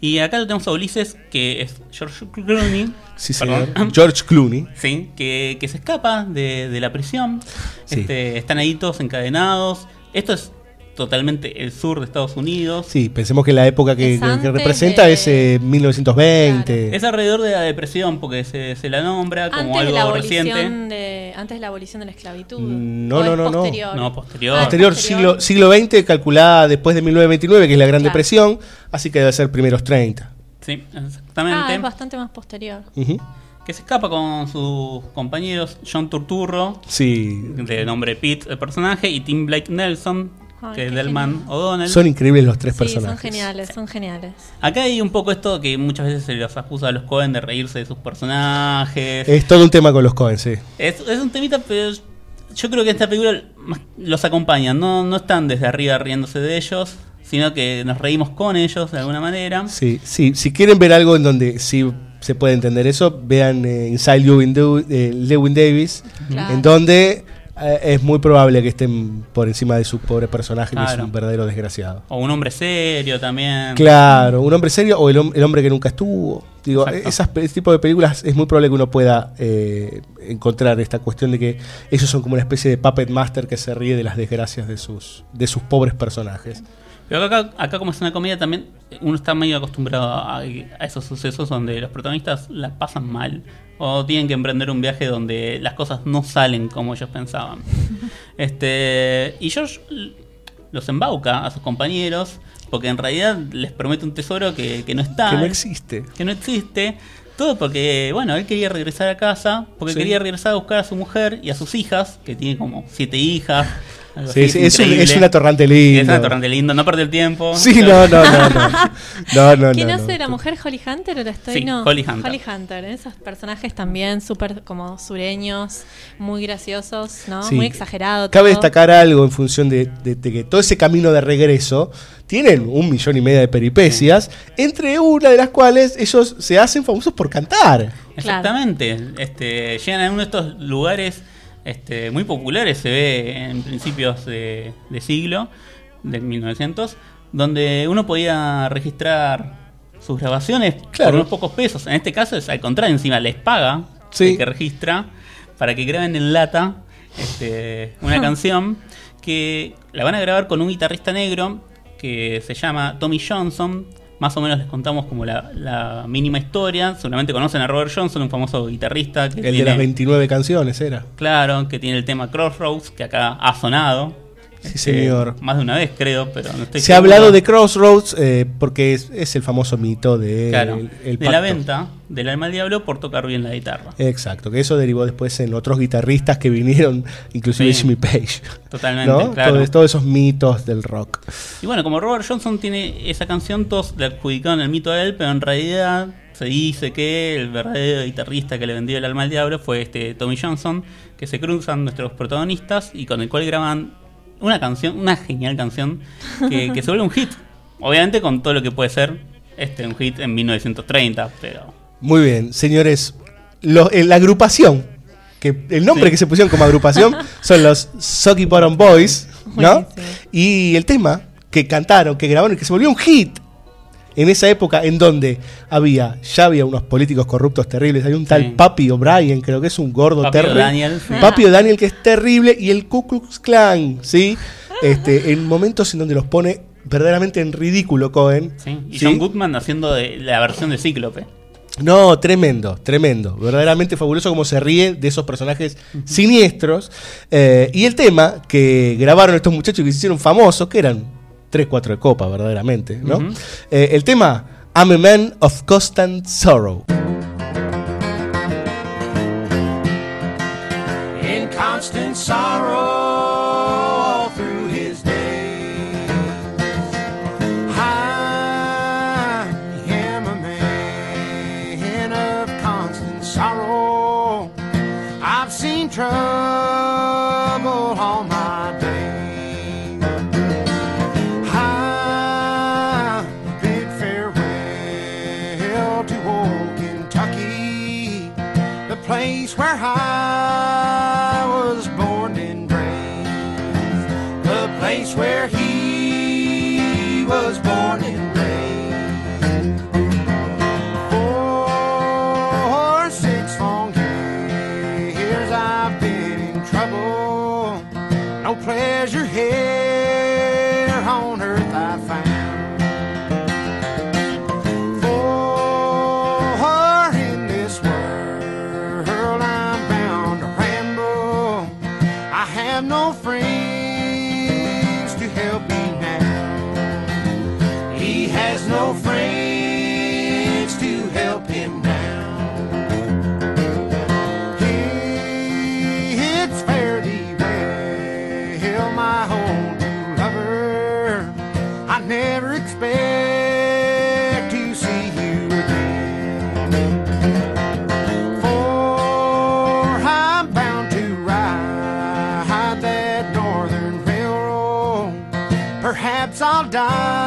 Y acá lo tenemos a Ulises, que es George Clooney. Sí, señor. George Clooney. Sí, que, que se escapa de, de la prisión. Sí. Este, están ahí todos encadenados. Esto es totalmente el sur de Estados Unidos. Sí, pensemos que la época que, representa de- es eh, 1920. Es alrededor de la depresión porque se, se la nombra como Antes de, la algo abolición reciente. de, antes de la abolición de la esclavitud. No, ¿O no, no, no. posterior? No, posterior. Ah, Posterior, siglo, siglo XX, calculada después de 1929, que es la Gran Claro. Depresión, así que debe ser primeros 30. Sí, exactamente. Ah, es bastante más posterior. Que se escapa con sus compañeros John Turturro, Sí, de nombre Pete, el personaje, y Tim Blake Nelson, Ay, que es Delman O'Donnell. son increíbles los tres Sí, son personajes. geniales, son geniales. Acá hay un poco esto que muchas veces se los acusa a los Cohen de reírse de sus personajes. Es todo un tema con los Cohen, sí. Es, es un temita, pero yo creo que esta película los acompaña. No, no están desde arriba riéndose de ellos, sino que nos reímos con ellos de alguna manera. Sí, sí. Si quieren ver algo en donde sí se puede entender eso, vean eh, Inside Llewyn, Du- eh, Llewyn Davis, Claro. en donde eh, es muy probable que estén por encima de su pobre personaje, que es un verdadero desgraciado. O un hombre serio también. Claro, un hombre serio o el, el hombre que nunca estuvo. Digo, Exacto. esas, ese tipo de películas es muy probable que uno pueda eh, encontrar esta cuestión de que ellos son como una especie de puppet master que se ríe de las desgracias de sus, de sus pobres personajes. Pero acá, acá como es una comedia también, uno está medio acostumbrado a, a esos sucesos donde los protagonistas la pasan mal o tienen que emprender un viaje donde las cosas no salen como ellos pensaban. este Y George los embauca a sus compañeros porque en realidad les promete un tesoro que, que no está. Que no existe. Que no existe. Todo porque, bueno, él quería regresar a casa, porque Sí. quería regresar a buscar a su mujer y a sus hijas, que tiene como siete hijas. Sí, sí, es un- es un atorrante lindo. Es un atorrante lindo, no perder el tiempo. Sí, no, no, no, no. No, no, ¿Quién no, hace no. la mujer Holly Hunter o la estoy? Sí, no, Holly Hunter. Holly Hunter. Esos personajes también súper como sureños, muy graciosos, ¿no? Sí. Muy exagerado. Cabe todo. destacar algo en función de, de- de que todo ese camino de regreso tienen un millón y medio de peripecias, entre una de las cuales ellos se hacen famosos por cantar. Exactamente. Este, llegan a uno de estos lugares este, muy populares, se ve en principios de, de siglo, del 1900, donde uno podía registrar sus grabaciones Claro. por unos pocos pesos. En este caso es al contrario, encima les paga Sí. el que registra para que graben en lata este, una canción que la van a grabar con un guitarrista negro que se llama Tommy Johnson. Más o menos les contamos como la, la mínima historia. Seguramente conocen a Robert Johnson, un famoso guitarrista. Que El de tiene- las 29 canciones era. Claro, que tiene el tema Crossroads, que acá ha sonado. Sí, señor. Más de una vez, creo, pero no estoy Se ha hablado de Crossroads eh, porque es, es el famoso mito de, Claro, el- el de la venta del alma al diablo por tocar bien la guitarra. Exacto, que eso derivó después en otros guitarristas que vinieron, inclusive Sí. Jimmy Page. Totalmente, ¿no? claro. Todos, todos esos mitos del rock. Y bueno, como Robert Johnson tiene esa canción, todos le adjudicaron el mito a él, pero en realidad se dice que el verdadero guitarrista que le vendió el alma al diablo fue este Tommy Johnson, que se cruzan nuestros protagonistas y con el cual graban una canción, una genial canción, que, que se vuelve un hit. Obviamente con todo lo que puede ser este un hit en 1930, pero Muy bien, señores. Lo- eh, la agrupación, que el nombre Sí. que se pusieron como agrupación son los Soggy Bottom Boys, ¿no? Y el tema que cantaron, que grabaron que se volvió un hit en esa época en donde había, ya había unos políticos corruptos terribles, hay un tal Sí. Papi O'Brien, creo que es un gordo terrible. O'Daniel, sí. Papi O'Daniel que es terrible y el Ku Klux Klan, ¿sí? Este, en momentos en donde los pone verdaderamente en ridículo Cohen. Sí, y ¿sí? John Goodman haciendo de la versión de Cíclope. No, tremendo, tremendo. Verdaderamente fabuloso como se ríe de esos personajes siniestros. Eh, y el tema que grabaron estos muchachos que se hicieron famosos, que eran 3, 4 de copa, verdaderamente, ¿no? Ujú. Eh, el tema I'm a Man of Constant Sorrow. Never expect to see you again. For I'm bound to ride that northern railroad. Perhaps I'll die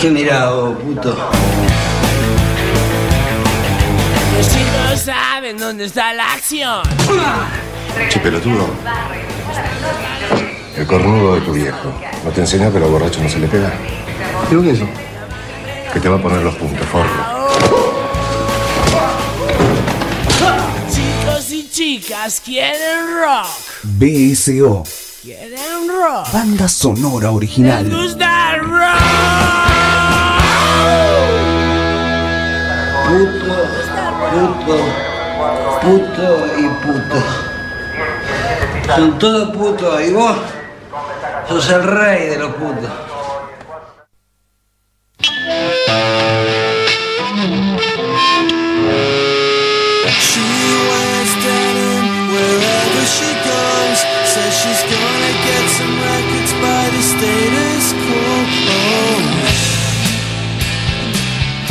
¿Qué mira, oh, puto? Los chicos saben dónde está la acción. Che, pelotudo. El cornudo de tu viejo. No te enseña que a los borrachos no se le pega. Digo que eso. Que te va a poner los puntos, forro. Chicos y chicas quieren rock. BSO, rock. banda sonora original. Les gusta el rock. Puto, puto, puto y puto. Son todos putos y vos sos el rey de los putos. She's gonna get some records by the status quo.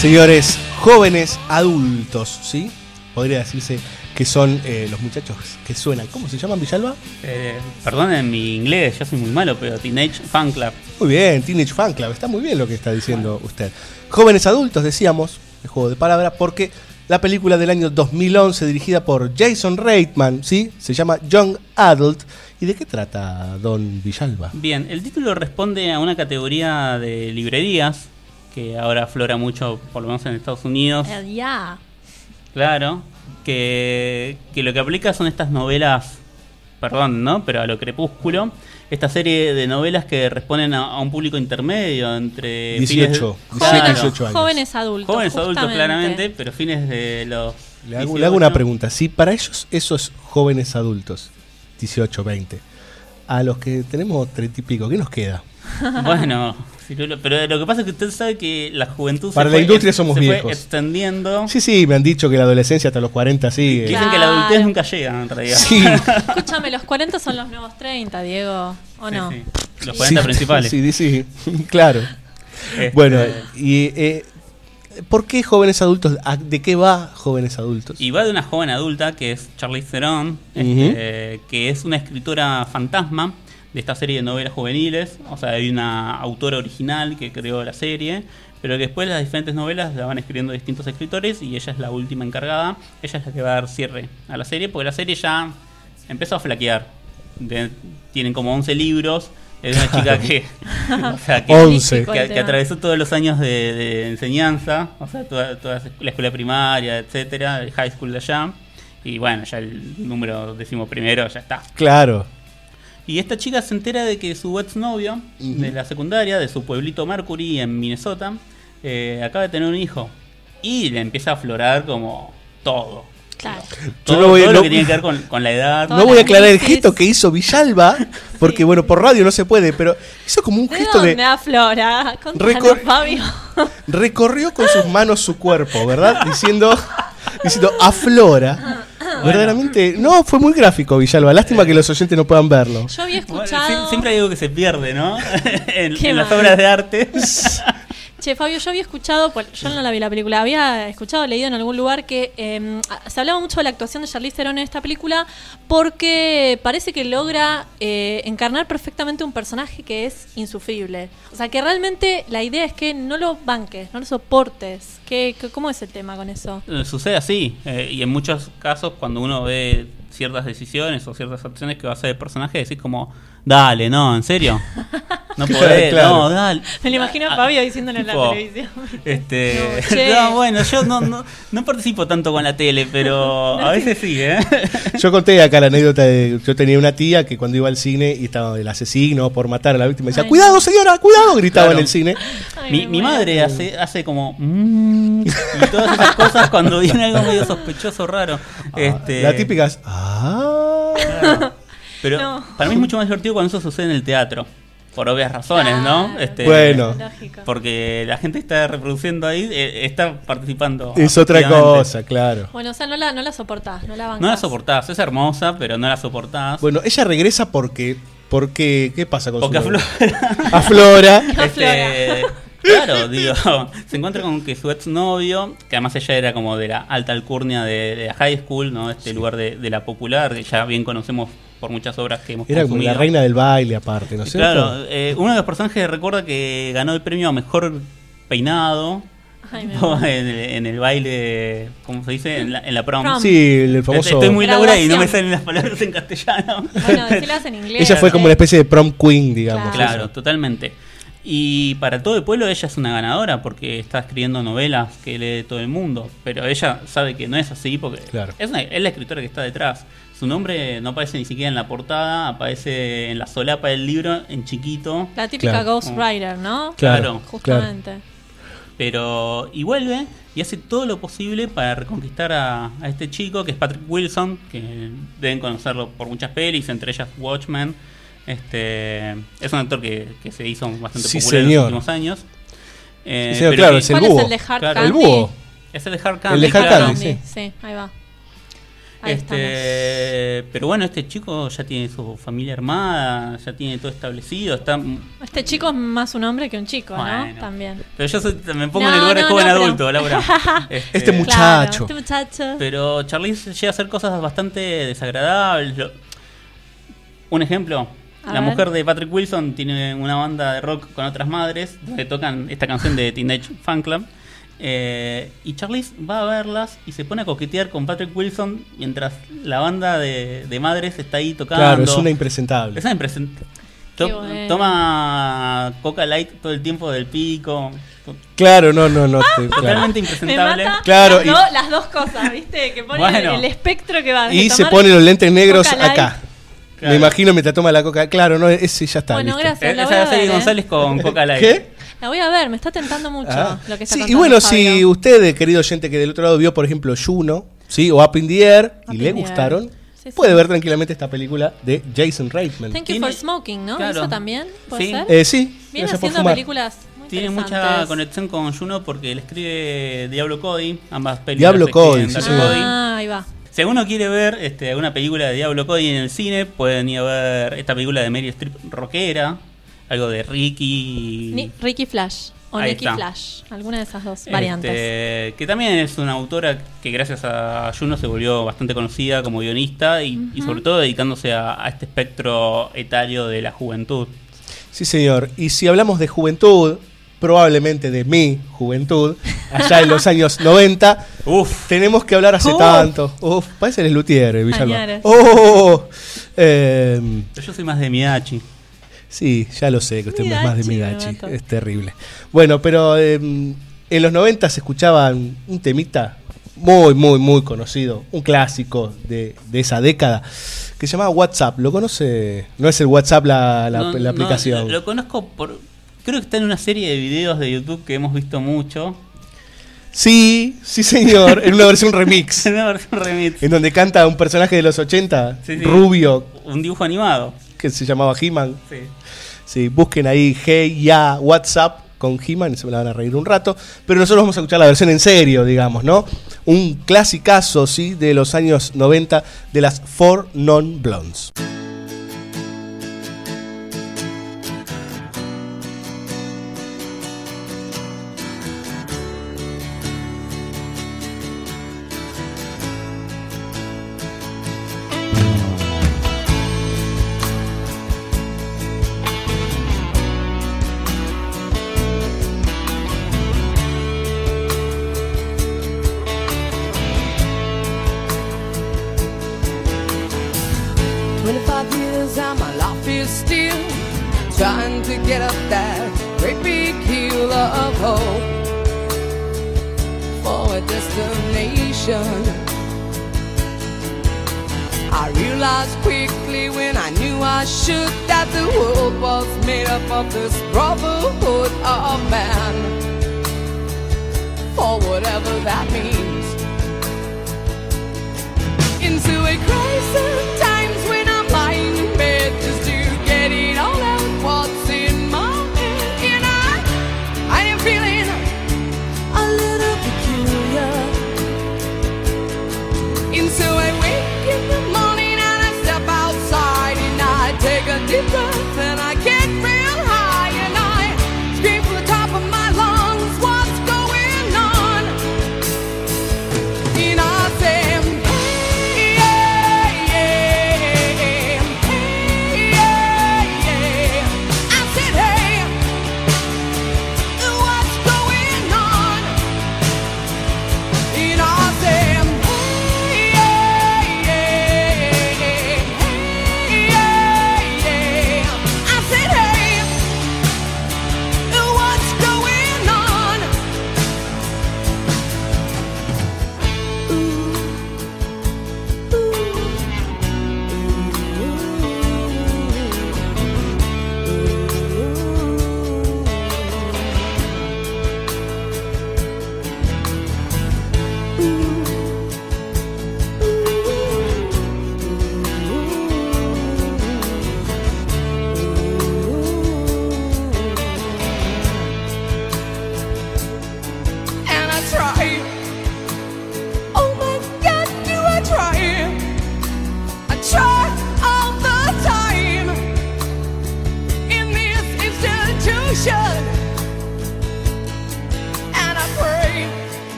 Señores, jóvenes adultos, ¿sí? Podría decirse que son eh, los muchachos que suenan. ¿Cómo se llaman, Villalba? Eh, perdonen mi inglés, yo soy muy malo, pero Teenage Fan Club. Muy bien, Teenage Fan Club. Está muy bien lo que está diciendo usted. Jóvenes adultos, decíamos, el juego de palabras, porque la película del año 2011, dirigida por Jason Reitman, ¿sí? Se llama Young Adult. ¿Y de qué trata Don Villalba? Bien, el título responde a una categoría de librerías que ahora aflora mucho, por lo menos en Estados Unidos. Eh, ya. Claro, que, que lo que aplica son estas novelas, perdón, ¿no? Pero a lo crepúsculo, esta serie de novelas que responden a, a un público intermedio entre... 18, fines 17, 18 años. Jóvenes adultos. Jóvenes adultos, justamente. claramente, pero fines de los... Le hago, 18. le hago una pregunta. Si para ellos, esos jóvenes adultos, 18, 20, a los que tenemos 30 y pico, ¿qué nos queda? Bueno, Pero lo que pasa es que usted sabe que la juventud Para se la fue, industria somos se fue viejos. extendiendo. Sí, sí, me han dicho que la adolescencia hasta los 40 sigue. Dicen que la adultez nunca llega en realidad. Sí. Escúchame, los 40 son los nuevos 30, Diego. ¿O no? Los 40 Sí, principales. Sí, sí, claro. Este- Bueno, y eh, ¿por qué jóvenes adultos? ¿A- ¿De qué va jóvenes adultos? Y va de una joven adulta que es Charlize Theron, este, que es una escritora fantasma de esta serie de novelas juveniles. O sea, hay una autora original que creó la serie, pero que después las diferentes novelas la van escribiendo distintos escritores y ella es la última encargada. Ella es la que va a dar cierre a la serie, porque la serie ya empezó a flaquear. De- tienen como 11 libros. Es una chica que, o sea, que, 11. que- que atravesó todos los años de, de enseñanza, o sea, toda, toda la escuela primaria, etcétera, el high school de allá. Y bueno, ya el número décimo primero ya está. Claro. Y esta chica se entera de que su ex novio de la secundaria, de su pueblito Mercury en Minnesota, eh, acaba de tener un hijo. Y le empieza a aflorar como todo. Claro. Todo, Yo no voy a- todo lo que tiene que ver con, con la edad. No voy a aclarar el gesto que hizo Villalba, porque bueno, por radio no se puede, pero hizo como un ¿De gesto dónde de... aflora? Recor- Fabio. Recorrió con sus manos su cuerpo, ¿verdad? Diciendo, diciendo aflora. Verdaderamente, no, fue muy gráfico Villalba. Lástima que los oyentes no puedan verlo. Yo había escuchado. sie- siempre hay algo que se pierde, ¿no? en en las obras de arte. Che, Fabio, yo había escuchado, pues, yo no la vi la película, había escuchado, leído en algún lugar que eh, se hablaba mucho de la actuación de Charlize Theron en esta película porque parece que logra eh, encarnar perfectamente un personaje que es insufrible. O sea, que realmente la idea es que no lo banques, no lo soportes. ¿Qué, qué- ¿Cómo es el tema con eso? Eh, Sucede así, eh, y en muchos casos cuando uno ve ciertas decisiones o ciertas acciones que va a hacer el personaje, decís como, dale, no, ¿en serio? No podés, claro. no, dale. Me lo imagino a Fabio diciéndole en la tipo, televisión. Este, No, bueno, yo no, no, no participo tanto con la tele, pero a veces sí, ¿eh? Yo conté acá la anécdota de. Yo tenía una tía que cuando iba al cine y estaba el asesino por matar a la víctima, decía: Ay, ¡Cuidado, señora! ¡Cuidado! Gritaba Claro. en el cine. Mi, mi madre hace, hace como "Mm", y todas esas cosas cuando viene algo medio sospechoso raro. este, La típica es. ¡Ah! Pero No. para mí es mucho más divertido cuando eso sucede en el teatro. Por obvias razones, ¿no? Este, Bueno. Lógico. Porque la gente está reproduciendo ahí, eh, está participando. Es otra cosa, claro. Bueno, o sea, no la, no la soportás, no la bancás. No la soportás, es hermosa, pero no la soportás. Bueno, ella regresa porque. porque ¿Qué pasa con Porque su aflora. Aflora. Este, claro, digo, se encuentra con que su exnovio, que además ella era como de la alta alcurnia de, de la high school, ¿no? Este lugar de, de la popular, que ya bien conocemos por muchas obras que hemos Era como consumido. la reina del baile, aparte, ¿no es cierto? Claro, eh, uno de los personajes recuerda que ganó el premio a mejor peinado en, el, en el baile, ¿cómo se dice? En la, en la prom. Prom. Sí, el famoso- Estoy muy laura y no me salen las palabras en castellano. Bueno, decilas en inglés. Ella fue como una especie de prom queen, digamos. Claro, totalmente. Y para todo el pueblo ella es una ganadora porque está escribiendo novelas que lee todo el mundo. Pero ella sabe que no es así porque Claro. es, una- es la escritora que está detrás. Su nombre no aparece ni siquiera en la portada, aparece en la solapa del libro en chiquito. La típica Claro. Ghost Rider, ¿no? Claro, Justamente. Pero y vuelve y hace todo lo posible para reconquistar a, a este chico que es Patrick Wilson, que deben conocerlo por muchas pelis, entre ellas Watchmen. Este es un actor que, que se hizo bastante Sí, popular en los últimos años. Eh, Sí, señor, pero claro, que- es el ¿Cuál es búho. el de Hard Claro. Candy? El búho. Es el de Hard El Candy. de Hard claro. Candy, sí. Sí, ahí va. Ahí Este, pero bueno, este chico ya tiene su familia armada, ya tiene todo establecido, está Este chico es más un hombre que un chico, ¿no? También. pero yo soy- me pongo en el lugar de joven no, pero- adulto, Laura. Este muchacho. Claro, este muchacho. Pero Charlize llega a hacer cosas bastante desagradables. Lo- Un ejemplo, A la ver. mujer de Patrick Wilson tiene una banda de rock con otras madres donde tocan esta canción de Teenage Fan Club. Eh, y Charlize va a verlas y se pone a coquetear con Patrick Wilson mientras la banda de, de madres está ahí tocando. Claro, es una impresentable. Es una impresentable. Toma Coca Light todo el tiempo del pico. Claro, no, no, no. te- claro. Totalmente Me impresentable. mata Claro, las, y- do- las dos cosas, ¿viste? Que pone Bueno. el espectro que va. Y se pone los lentes negros acá. Claro. Me imagino mientras toma la coca. Claro, no, ese ya está. Bueno, ¿viste? gracias. la Esa ¿eh? González con Coca Light. ¿Qué? La voy a ver, me está tentando mucho Ah. lo que está Sí, y bueno, Fabio. si usted, querido oyente que del otro lado vio, por ejemplo, Juno, ¿sí? o Up in the Air, y le gustaron. Sí, sí. puede ver tranquilamente esta película de Jason Reitman. Thank you Tiene- for smoking, ¿no? Claro. ¿Eso también? ¿Puede Sí. ser? Eh, sí, Viene haciendo fumar. películas muy Tiene mucha conexión con Juno porque él escribe Diablo Cody, ambas películas. Diablo Cody, sí. Cody. Ah, ahí va. Si alguno quiere ver este, alguna película de Diablo Cody en el cine, pueden ir a ver esta película de Mary Streep rockera, algo de Ricky. Ni- Ricky Flash o Ahí Nicky está. Flash. Alguna de esas dos Este, variantes. que también es una autora que gracias a Juno se volvió bastante conocida como guionista y, y sobre todo dedicándose a, a este espectro etario de la juventud. Sí, señor. Y si hablamos de juventud, probablemente de mi juventud, allá en los años 90, tenemos que hablar hace Oh. tanto. Uf, parece el Lutier, eh, Villalba. Añares. Oh, eh, Pero yo soy más de Midachi. Sí, ya lo sé que usted es más de Midachi, Midachi. Es terrible. Bueno, pero eh, en los 90 se escuchaba un temita muy, muy, muy conocido. Un clásico de, de esa década. Que se llamaba WhatsApp. ¿Lo conoce? No es el WhatsApp la, la- No, la no, aplicación. lo, lo conozco por. Creo que está en una serie de videos de YouTube que hemos visto mucho. Sí, sí, señor. En una versión remix. En una versión remix. En donde canta un personaje de los 80, Sí, sí. rubio, Un dibujo animado. Que se llamaba He-Man. Sí. Sí, busquen ahí Hey Ya WhatsApp con He-Man y se me la van a reír un rato. Pero nosotros vamos a escuchar la versión en serio, digamos, ¿no? Un clasicazo, sí, de los años 90 de las Four Non Blondes.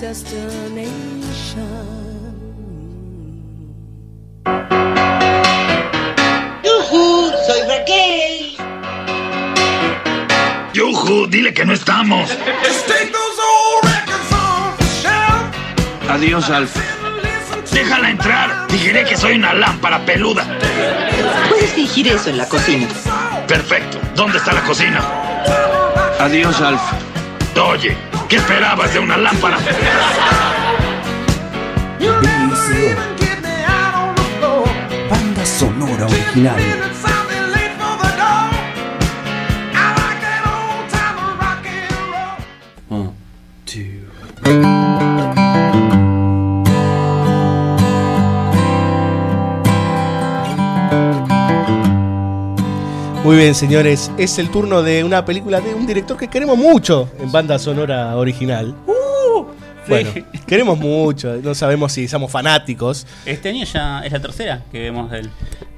Destination. ¡Yujú! ¡Soy Raquel! Yuju, dile que no estamos. Adiós, Alf. Déjala entrar. Diré que soy una lámpara peluda. Puedes fingir eso en la cocina. Perfecto. ¿Dónde está la cocina? Adiós, Alf. Oye, ¿qué esperabas de una lámpara? Banda sonora original. Muy bien, señores, es el turno de una película de un director que queremos mucho en banda sonora original. Bueno, queremos mucho, no sabemos si somos fanáticos. Este año ya es la tercera que vemos de él.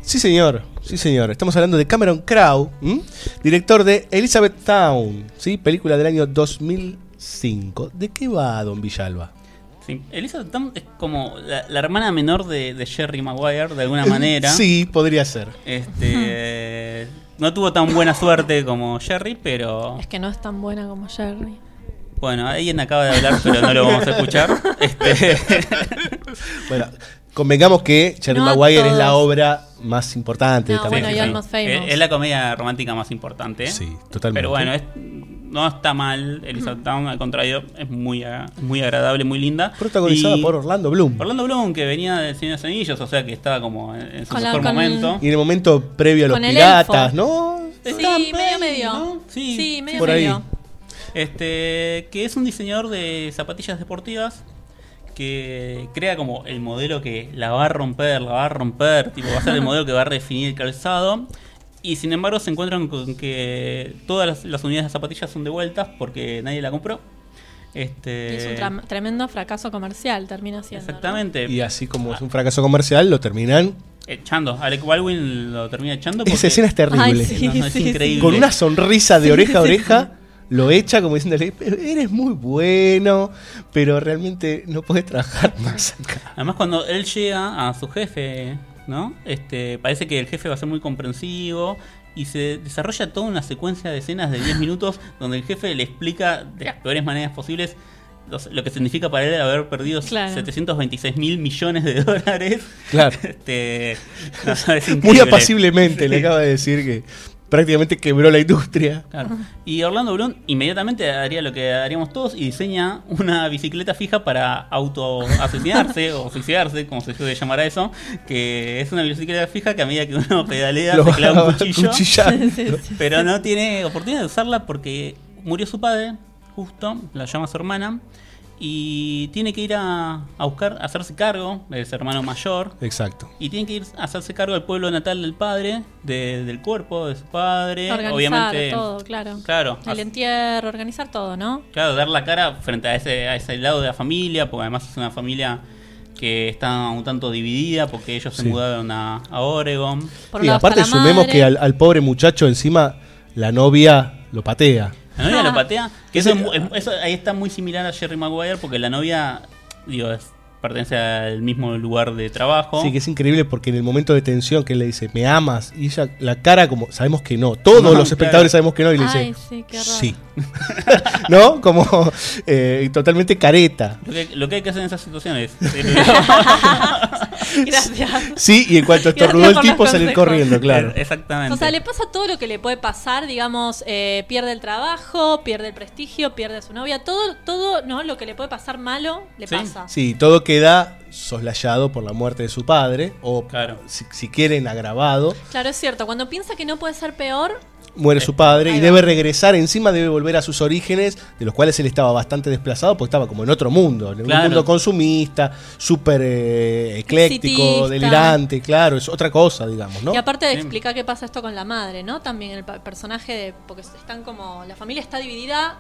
Sí, señor, sí, señor. Estamos hablando de Cameron Crowe, ¿m? director de Elizabeth Town, ¿sí? película del año 2005. ¿De qué va Don Villalba? Sí, Elizabeth Town es como la, la hermana menor de, de Jerry Maguire, de alguna manera. Sí, podría ser. Este, no tuvo tan buena suerte como Jerry, pero Es que no es tan buena como Jerry. bueno, alguien acaba de hablar, pero no lo vamos a escuchar. Este, Bueno, convengamos que Jerry No Maguire es la obra más importante No, de bueno, es, es la comedia romántica más importante. Sí, totalmente. Pero bueno, es- no está mal Elizabeth Town, al contrario, es muy, muy agradable, muy linda. Protagonizada Y- por Orlando Bloom. Orlando Bloom, que venía del Señor de los Anillos, o sea que estaba como en, en su Con mejor momento. Y en el momento previo a los piratas, elfo. ¿no? Sí, medio medio. Sí, medio Por ahí. medio. Este, que es un diseñador de zapatillas deportivas que crea como el modelo que la va a romper, la va a romper, tipo va a ser el modelo que va a definir el calzado Y sin embargo se encuentran con que todas las, las unidades de zapatillas son devueltas porque nadie la compró. Este, Y es un tremendo fracaso comercial, termina siendo. ¿no? Exactamente. Y así como es un fracaso comercial, lo terminan. Echando. Alec Baldwin lo termina echando. Esa escena es terrible. Ay, sí, No, no, es sí, sí. increíble. Con una sonrisa de Sí, oreja a sí, oreja, lo echa como diciéndole, "Pero eres muy bueno, pero realmente no puedes trabajar más acá. Además, cuando él llega a su jefe, ¿no? Este, parece que el jefe va a ser muy comprensivo y se desarrolla toda una secuencia de escenas de 10 minutos donde el jefe le explica de las peores maneras posibles los- lo que significa para él haber perdido Claro. 726 mil millones de dólares. Claro. Este, no, Muy apaciblemente le acaba de decir que prácticamente quebró la industria. Claro. Y Orlando Bloom inmediatamente haría lo que haríamos todos y diseña una bicicleta fija para auto-asesinarse o suicidarse, como se suele llamar a eso, que es una bicicleta fija que a medida que uno pedalea Lo se clava va un cuchillo, pero no tiene oportunidad de usarla porque murió su padre, justo, la llama su hermana, y tiene que ir a, a buscar, a hacerse cargo de su hermano mayor, Exacto. y tiene que ir a hacerse cargo del pueblo natal del padre, de- del cuerpo de su padre, Organizar obviamente. todo, claro. Claro, El entierro, organizar todo, ¿no? Claro, dar la cara frente a ese, a ese lado de la familia, porque además es una familia que está un tanto dividida, porque ellos se mudaron a, a Oregon. Por Y aparte sumemos madre. que al, al pobre muchacho encima la novia lo patea. La novia lo patea, que eso, eso ahí está muy similar a Jerry Maguire, porque la novia, digo, es- pertenece al mismo lugar de trabajo. Sí, que es increíble porque en el momento de tensión que él le dice, me amas, y ella, la cara como, sabemos que no, todos No, los espectadores claro. sabemos que no, y le Ay, dice, sí, qué sí. ¿No? Como eh, totalmente careta. Lo que, lo que hay que hacer en esas situaciones Gracias. Sí, y en cuanto estornudó el tipo, salir corriendo, claro. Exactamente. O sea, le pasa todo lo que le puede pasar, digamos, eh, pierde el trabajo, pierde el prestigio, pierde a su novia, todo, todo, ¿no? Lo que le puede pasar malo, le Sí. pasa. Sí, todo queda soslayado por la muerte de su padre, o Claro. si, si quieren agravado, Claro, es cierto. Cuando piensa que no puede ser peor, muere su padre y debe regresar, encima debe volver a sus orígenes, de los cuales él estaba bastante desplazado, porque estaba como en otro mundo, en Claro. un mundo consumista, súper eh, ecléctico, Exitista. delirante, claro, es otra cosa, digamos, ¿no? y aparte de explicar qué pasa esto con la madre, ¿no? También el personaje de. Porque están como. La familia está dividida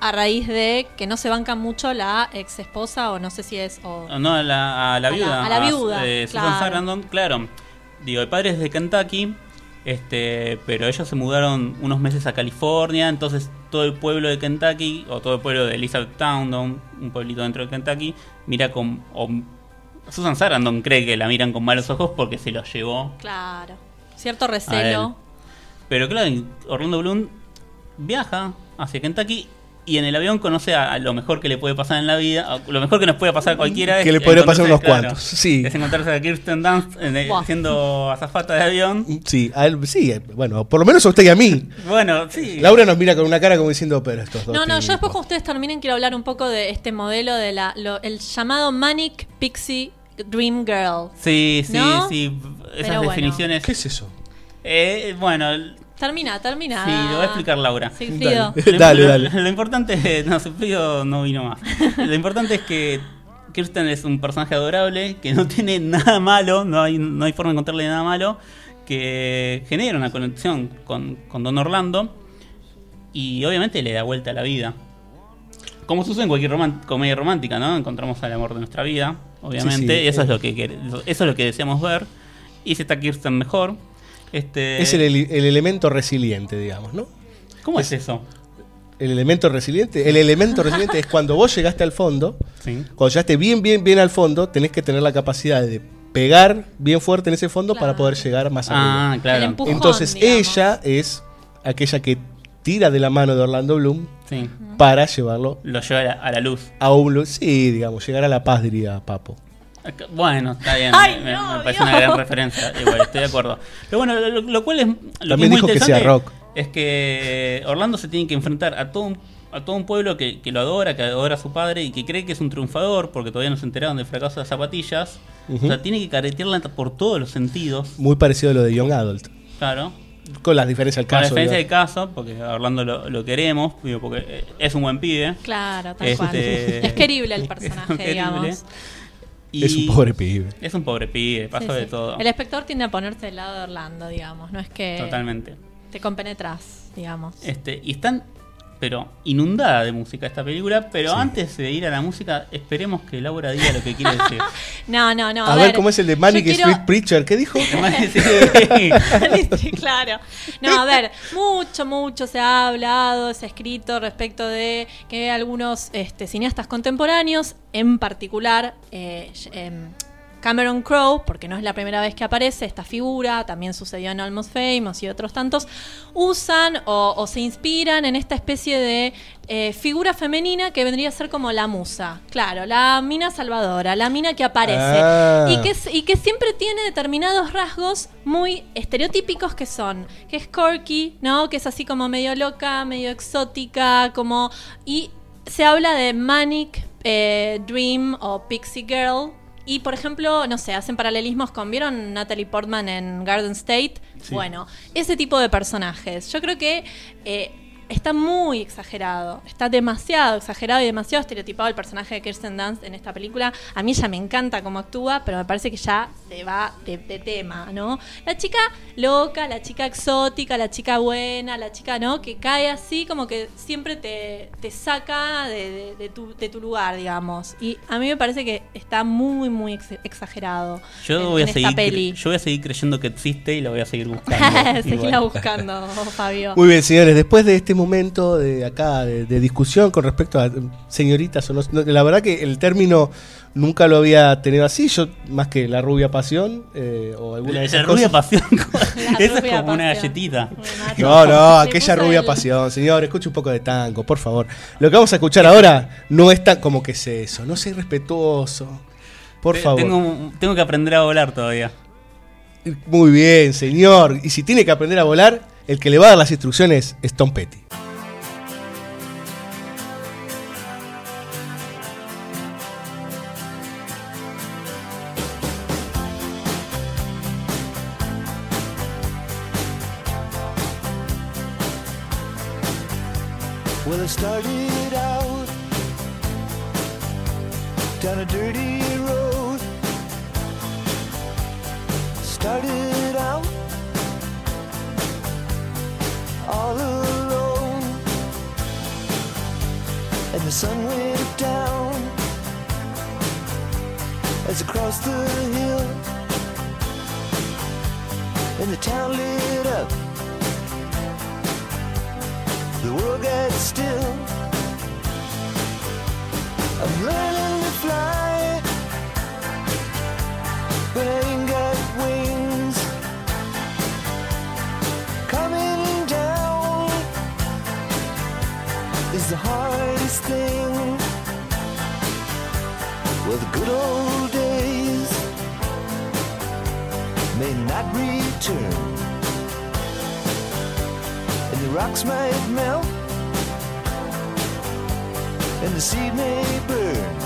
a, raíz de que no se banca mucho la ex esposa, o no sé si es. O, No, a la, a la A la- viuda. a la viuda, eh, Susan. Sarandon, claro. Digo, el padre es de Kentucky, este, pero ellos se mudaron unos meses a California, entonces todo el pueblo de Kentucky, o todo el pueblo de Elizabethtown, un un pueblito dentro de Kentucky, mira con... o Susan Sarandon cree que la miran con malos ojos porque se los llevó. Claro. Cierto recelo. Pero claro, Orlando Bloom viaja hacia Kentucky y en el avión conoce a, a lo mejor que le puede pasar en la vida, a lo mejor que nos puede pasar a cualquiera. Que es le podría pasar unos cuantos, sí. Es encontrarse a Kirsten Dunst Buah. siendo azafata de avión. Sí, a él, sí, eh, bueno, por lo menos a usted y a mí. Bueno, sí. Laura nos mira con una cara como diciendo, pero estos dos. No, no, yo tipos". después cuando ustedes terminen quiero hablar un poco de este modelo de la lo- el llamado Manic Pixie Dream Girl. Sí, sí, ¿No? sí. Esas Pero bueno. definiciones. ¿Qué es eso? Eh, bueno, Termina, termina. sí, lo voy a explicar Laura. Lo- Dale, lo- dale. Lo importante, no, Sigfrido no vino más. Lo importante es que Kirsten es un personaje adorable, que no tiene nada malo, no hay, no hay forma de encontrarle nada malo, que genera una conexión con, con Don Orlando y obviamente le da vuelta a la vida. Como sucede en cualquier comedia romántica, ¿no? Encontramos al amor de nuestra vida, obviamente, Sí, sí. eso es lo que eso es lo que deseamos ver. Y si está Kirsten mejor. Este, Es el, el- el elemento resiliente, digamos, ¿no? ¿Cómo es eso? El elemento resiliente. El elemento resiliente es cuando vos llegaste al fondo, Sí. cuando llegaste bien, bien, bien al fondo, tenés que tener la capacidad de pegar bien fuerte en ese fondo para poder llegar más Ah, arriba. claro. El empujón, Entonces digamos. ella es aquella que tira de la mano de Orlando Bloom Sí. para llevarlo Lo lleva a la, a la luz. a un sí, digamos, llegar a la paz, diría Papo. Bueno, está bien, Ay, me, no, me parece Dios. una gran referencia. Igual, estoy de acuerdo. Pero bueno, lo, lo cual es. Lo que También es muy dijo que sea interesante rock. Es que Orlando se tiene que enfrentar a todo un, a todo un pueblo que, que lo adora, que adora a su padre y que cree que es un triunfador porque todavía no se enteraron del fracaso de las zapatillas. O sea, tiene que caretearla por todos los sentidos. Muy parecido a lo de Young Adult. Claro. Con las diferencias del Con la caso. diferencia del caso, porque a Orlando lo, lo queremos, porque eh, es un buen pibe. Claro, tal Este- cual. Es querible el Es personaje, querible. digamos. Y Es un pobre pibe. Es un pobre pibe, pasó Sí, de sí. todo. El espectador tiende a ponerse del lado de Orlando, digamos. No es que. Totalmente. Te compenetras, digamos. Este, y están, pero inundada de música esta película. Pero Sí. antes de ir a la música, esperemos que Laura diga lo que quiere decir. No, no, no. a, ver, cómo es el de Manic quiero- Street Preacher. ¿Qué dijo? Claro. No, a ver, mucho, mucho se ha hablado, se ha escrito respecto de que algunos este, cineastas contemporáneos, en particular eh, em, Cameron Crowe, porque no es la primera vez que aparece esta figura, también sucedió en Almost Famous y otros tantos, usan o, o se inspiran en esta especie de eh, figura femenina que vendría a ser como la musa. Claro, la mina salvadora, la mina que aparece. Ah. Y que es- y que siempre tiene determinados rasgos muy estereotípicos que son, que es quirky, ¿no? Que es así como medio loca, medio exótica, como... Y se habla de Manic eh, Dream o Pixie Girl. Y por ejemplo, no sé, hacen paralelismos con, ¿vieron Natalie Portman en Garden State? Sí. Bueno, ese tipo de personajes. Yo creo que eh, está muy exagerado, está demasiado exagerado y demasiado estereotipado el personaje de Kirsten Dunst en esta película. A mí ya me encanta cómo actúa, pero me parece que ya se va de, de tema, ¿no? La chica loca, la chica exótica, la chica buena, la chica, ¿no? Que cae así como que siempre te, te saca de, de- de tu, de tu lugar, digamos. Y a mí me parece que está muy, muy ex- exagerado Yo en, voy, a en seguir, esta peli. yo voy a seguir creyendo que existe y la voy a seguir buscando. Seguila Igual. buscando, Fabio. Muy bien, señores, después de este momento de acá de, de discusión con respecto a mm, señoritas o no, no, la verdad que el término nunca lo había tenido así, yo más que la rubia pasión eh, o alguna de La esas rubia cosas. pasión. Esa es rubia como una galletita. No, no, aquella rubia el- pasión, señor, escuche un poco de tango, por favor. Lo que vamos a escuchar ahora no es tan como que es eso, no sea irrespetuoso. Por Te- favor. Tengo, tengo que aprender a volar todavía. Muy bien, señor. Y si tiene que aprender a volar, el que le va a dar las instrucciones es Tom Petty. I'm learning to fly, but I wings. Coming down is the hardest thing. Well, the good old days may not return and the rocks might melt, the seed may burn.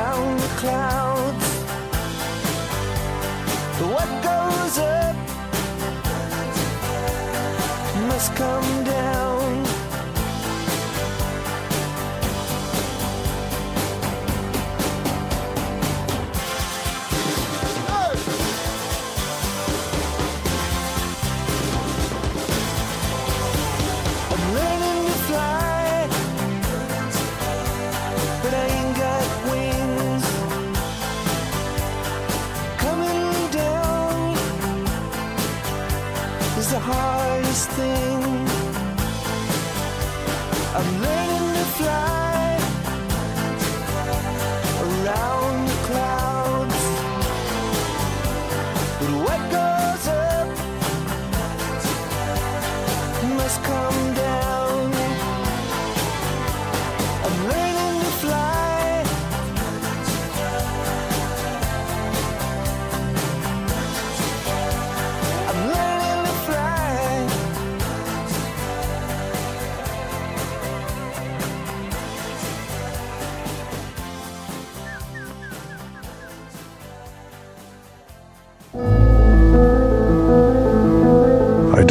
Around the clouds. What goes up must come down. I'm learning to fly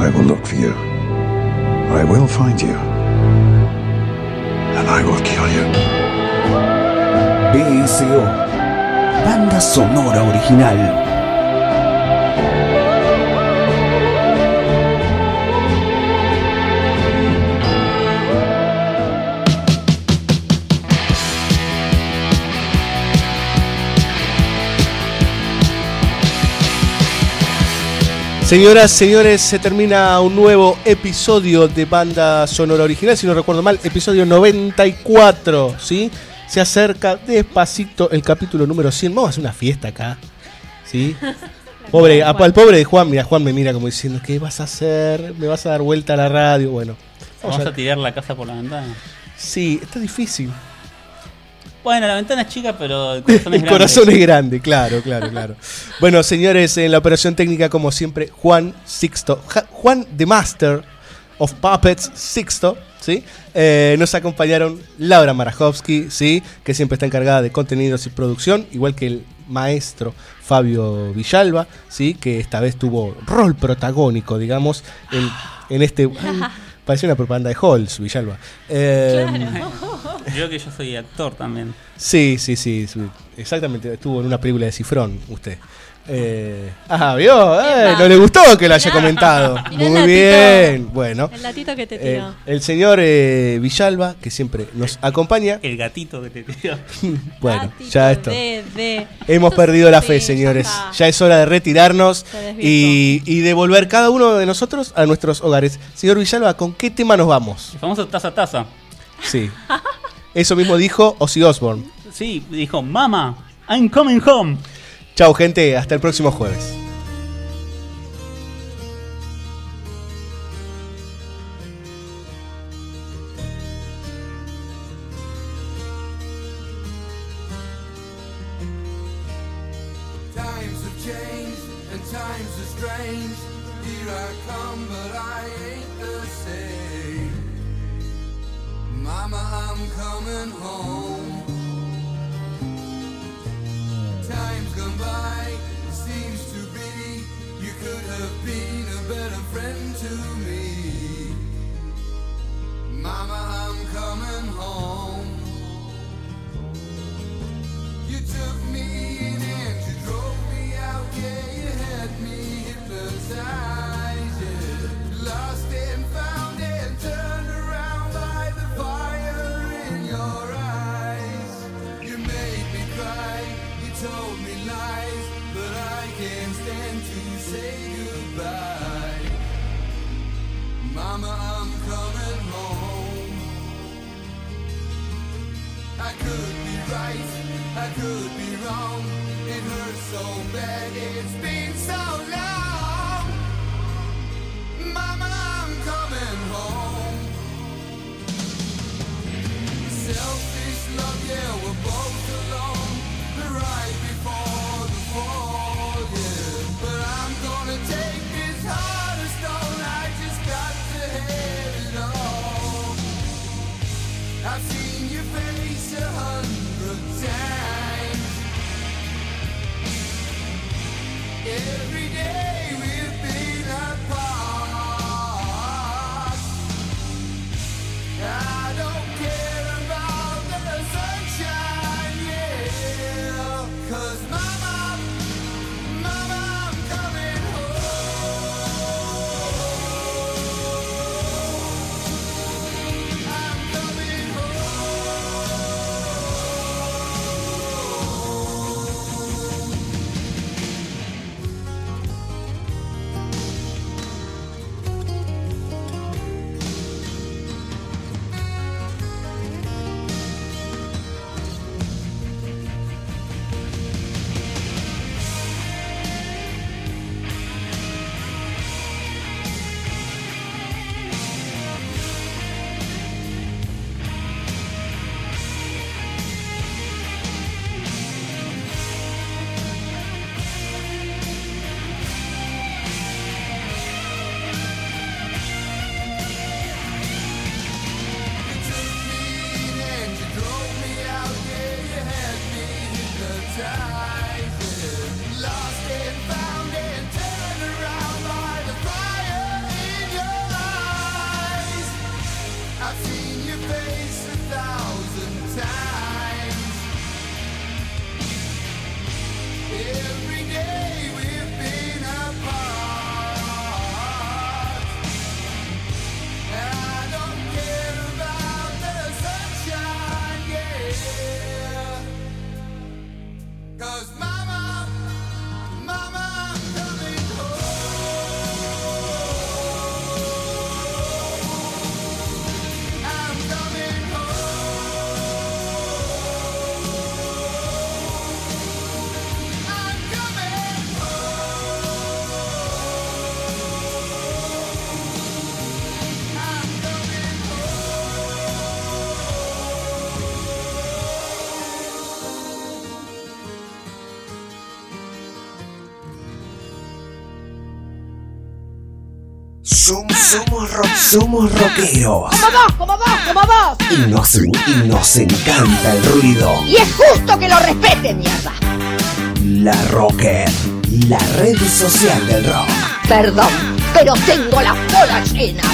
I will look for you. I will find you. And I will kill you. BSO. Banda sonora original. Señoras, señores, se termina un nuevo episodio de Banda Sonora Original, si no recuerdo mal, episodio 94, ¿sí? Se acerca despacito el capítulo número 100. Vamos a hacer una fiesta acá, ¿sí? Pobre, a- al pobre de Juan, mira, Juan me mira como diciendo, ¿qué vas a hacer? ¿Me vas a dar vuelta a la radio? Bueno. Vamos a tirar la casa por la ventana. Sí, está difícil. Bueno, la ventana es chica, pero el corazón es El grande. corazón es grande, claro, claro, claro. Bueno, señores, en la operación técnica, como siempre, Juan Sixto, Ja- Juan the Master of Puppets Sixto, ¿sí? Eh, nos acompañaron Laura Marajowski, ¿sí? Que siempre está encargada de contenidos y producción, igual que el maestro Fabio Villalba, ¿sí? Que esta vez tuvo rol protagónico, digamos, en, en este... Parecía una propaganda de Halls, Villalba. Eh, Yo que yo soy actor también. Sí, sí, sí, sí, exactamente. Estuvo en una película de Cifrón, usted. Eh, ah, vio, Eh, no le gustó que lo haya comentado. Mirá Muy bien, bueno. El datito que te Eh, tiró. el señor eh, Villalba, que siempre nos acompaña. El gatito que te tiró. Bueno, ya esto. Hemos Esto perdido la fe, señores. Ya es hora de retirarnos y, y devolver cada uno de nosotros a nuestros hogares. Señor Villalba, ¿con qué tema nos vamos? El famoso taza taza. Sí. Eso mismo dijo Ozzy Osbourne. Sí, dijo, Mama, I'm coming home. Chao, gente. Hasta el próximo jueves. Somos, somos, rock, somos rockeros. Como vos, como vos, como vos. Y nos, y nos encanta el ruido. Y es justo que lo respeten, mierda. La Rocker, la red social del rock. Perdón, pero tengo la bola llena.